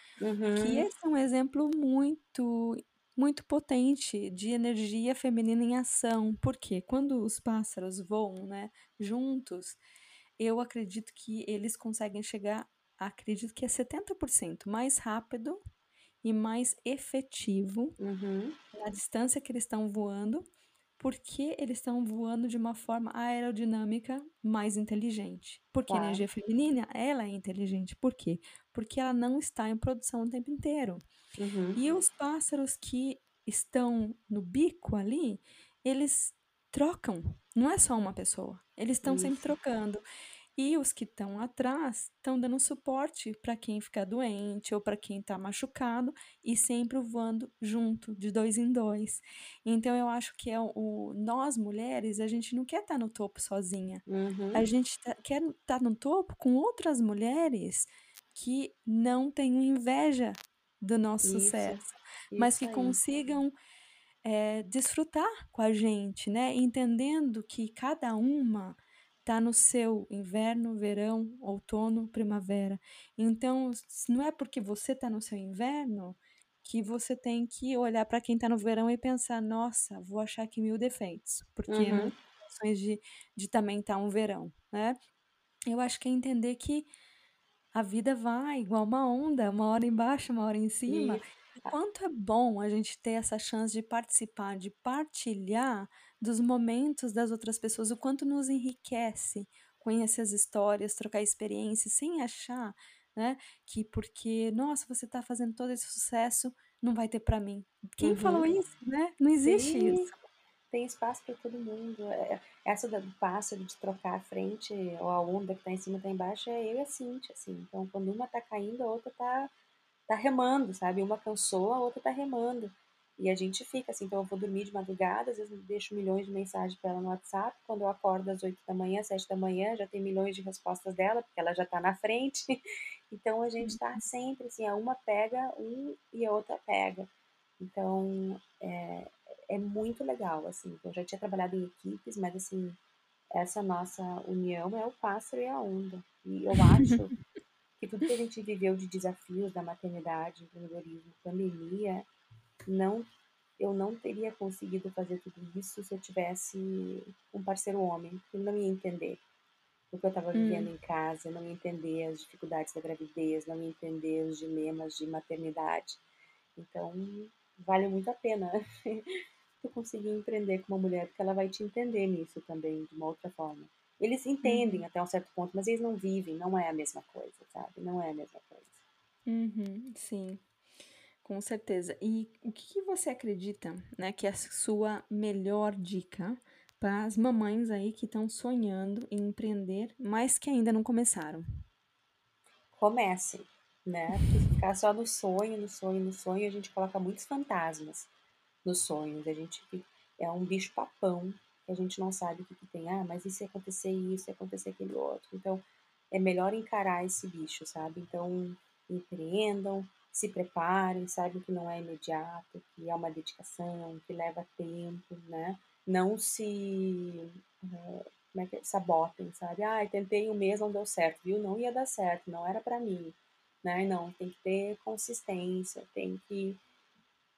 Que Uhum, esse é um exemplo muito, muito potente de energia feminina em ação. Porque quando os pássaros voam, né, juntos, eu acredito que eles conseguem chegar, acredito que é 70% mais rápido e mais efetivo uhum, na distância que eles estão voando, porque eles estão voando de uma forma aerodinâmica mais inteligente. Porque a energia feminina, ela é inteligente. Por quê? Porque ela não está em produção o tempo inteiro. Uhum, E os pássaros que estão no bico ali, eles trocam, não é só uma pessoa, eles estão sempre trocando. E os que estão atrás estão dando suporte para quem ficar doente ou para quem está machucado e sempre voando junto, de dois em dois. Então eu acho que é o, o- nós mulheres, a gente não quer estar no topo sozinha. A Uhum, gente tá- quer estar no topo com outras mulheres que não tenham inveja do nosso isso. sucesso, mas Isso que aí. consigam eh, desfrutar com a gente, né, entendendo que cada uma tá no seu inverno, verão, outono, primavera. Então, não é porque você tá no seu inverno, que você tem que olhar para quem tá no verão e pensar: "Nossa, vou achar aqui 1000 defeitos", porque Uhum, condições de de também estar um verão, né. Eu acho que é entender que a vida vai igual uma onda, uma hora embaixo, uma hora em cima. isso. E quanto é bom a gente ter essa chance de participar, de partilhar dos momentos das outras pessoas, o quanto nos enriquece conhecer as histórias, trocar experiências, sem achar, né, que porque, nossa, você está fazendo todo esse sucesso, não vai ter para mim. Quem falou Uhum. isso, né? Não existe isso. Sim, tem espaço para todo mundo. É, essa do pássaro de trocar a frente ou a onda que tá em cima tá embaixo é eu e a Cintia, assim. Então, quando uma tá caindo, a outra tá, tá remando, sabe? Uma cansou, a outra tá remando. E a gente fica assim, então eu vou dormir de madrugada, às vezes deixo milhões de mensagens para ela no WhatsApp. Quando eu acordo às 8 da manhã, 7 da manhã, já tem milhões de respostas dela, porque ela já tá na frente. [LAUGHS] Então a gente tá sempre assim, a uma pega um e a outra pega. Então, é, é muito legal, assim. Eu já tinha trabalhado em equipes, mas assim, essa nossa união é o pássaro e a onda. E eu acho [LAUGHS] que tudo que a gente viveu de desafios da maternidade, empreendedorismo, pandemia, não, eu não teria conseguido fazer tudo isso se eu tivesse um parceiro homem, que não ia entender o que eu estava vivendo Hum. em casa, não ia entender as dificuldades da gravidez, não ia entender os dilemas de maternidade. Então, vale muito a pena [LAUGHS] tu conseguir empreender com uma mulher, porque ela vai te entender nisso também, de uma outra forma. Eles entendem Uhum. até um certo ponto, mas eles não vivem, não é a mesma coisa, sabe? Não é a mesma coisa. Uhum. Sim. Com certeza. E o que que você acredita, né, que é a sua melhor dica para as mamães aí que estão sonhando em empreender, mas que ainda não começaram? Comecem, né? Porque ficar só no sonho, no sonho, no sonho, a gente coloca muitos fantasmas nos sonhos. A gente é um bicho papão que a gente não sabe o que, que tem. Ah, mas e se acontecer isso, se acontecer aquele outro? Então, é melhor encarar esse bicho, sabe? Então, empreendam, se preparem, saibam que não é imediato, que é uma dedicação, que leva tempo, né? Não se uh, como é que é? sabotem, sabe? Ah, tentei um mês, não deu certo, viu? Não ia dar certo, não era para mim, né? Não, tem que ter consistência, tem que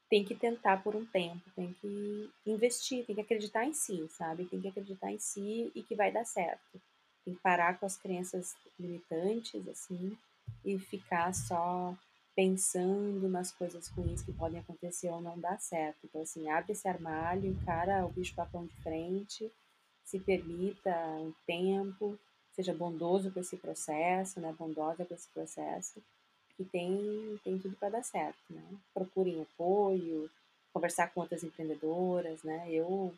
tem que tentar por um tempo, tem que investir, tem que acreditar em si, sabe? Tem que acreditar em si e que vai dar certo. Tem que parar com as crenças limitantes, assim, e ficar só pensando nas coisas ruins que podem acontecer ou não dar certo. Então, assim, abre esse armário, encara o bicho papão de frente, se permita um tempo, seja bondoso com esse processo, né? Bondosa com esse processo que tem, tem tudo para dar certo, né? Procurem apoio, conversar com outras empreendedoras, né? Eu,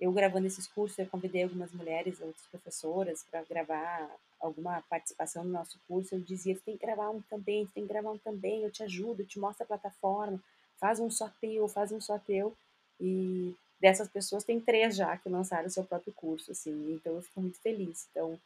eu gravando esses cursos, eu convidei algumas mulheres, outras professoras, para gravar alguma participação no nosso curso. Eu dizia, tem que gravar um também, tem que gravar um também, eu te ajudo, eu te mostro a plataforma, faz um só teu, faz um só teu. E dessas pessoas, tem três já que lançaram o seu próprio curso, assim, então eu fico muito feliz. Então,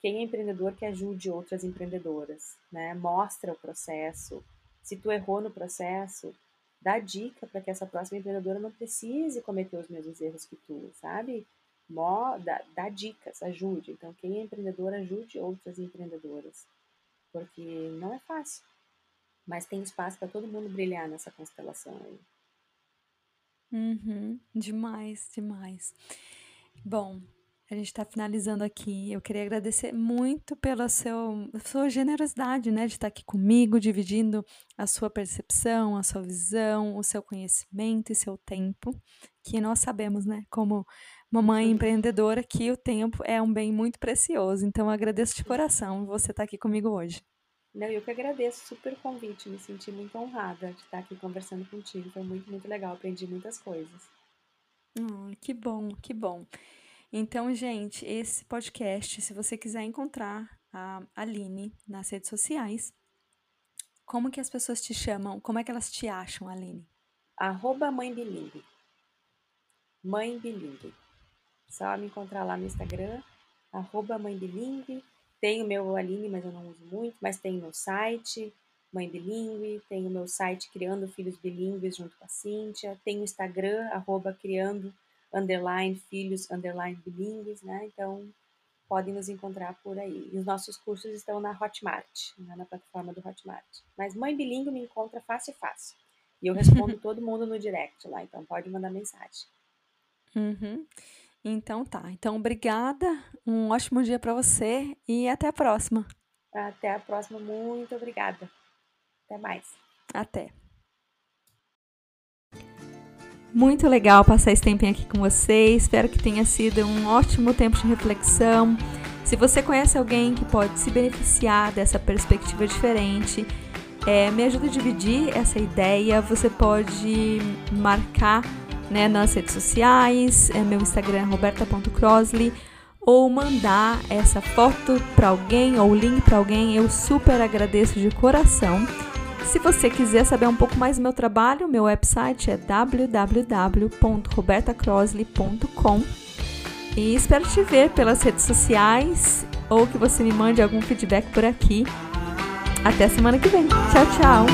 quem é empreendedor que ajude outras empreendedoras, né? Mostra o processo. Se tu errou no processo, dá dica para que essa próxima empreendedora não precise cometer os mesmos erros que tu, sabe? Mó, dá, dá dicas, ajude. Então, quem é empreendedor, ajude outras empreendedoras, porque não é fácil, mas tem espaço para todo mundo brilhar nessa constelação aí. Uhum, demais, demais. Bom, a gente está finalizando aqui. Eu queria agradecer muito pela seu, sua generosidade, né, de estar aqui comigo, dividindo a sua percepção, a sua visão, o seu conhecimento e seu tempo, que nós sabemos, né, como mamãe uhum. empreendedora, que o tempo é um bem muito precioso. Então, eu agradeço de coração você estar aqui comigo hoje. Não, eu que agradeço super o convite, me senti muito honrada de estar aqui conversando contigo. Foi muito, muito legal, aprendi muitas coisas. Hum, que bom, que bom. Então, gente, esse podcast, se você quiser encontrar a Aline nas redes sociais, como que as pessoas te chamam? Como é que elas te acham, Aline? Arroba Mãe Bilingue. Mãe Bilingue. Só me encontrar lá no Instagram, arroba Mãe Bilingue. Tem o meu Aline, mas eu não uso muito, mas tem o meu site, Mãe Bilingue, tem o meu site Criando Filhos Bilíngues junto com a Cíntia, tem o Instagram, arroba Criando underline filhos, underline bilíngues, né? Então, podem nos encontrar por aí. E os nossos cursos estão na Hotmart, né? na plataforma do Hotmart. Mas Mãe Bilingue me encontra fácil e fácil. E eu respondo [LAUGHS] todo mundo no direct lá, então pode mandar mensagem. Uhum. Então tá. Então, obrigada. Um ótimo dia para você e até a próxima. Até a próxima. Muito obrigada. Até mais. Até. Muito legal passar esse tempinho aqui com vocês. Espero que tenha sido um ótimo tempo de reflexão. Se você conhece alguém que pode se beneficiar dessa perspectiva diferente, é, me ajuda a dividir essa ideia. Você pode marcar né, nas redes sociais, é, meu Instagram é roberta.crossley, ou mandar essa foto para alguém ou o link para alguém. Eu super agradeço de coração. Se você quiser saber um pouco mais do meu trabalho, meu website é www.robertacrosley.com e espero te ver pelas redes sociais ou que você me mande algum feedback por aqui. Até semana que vem. Tchau, tchau!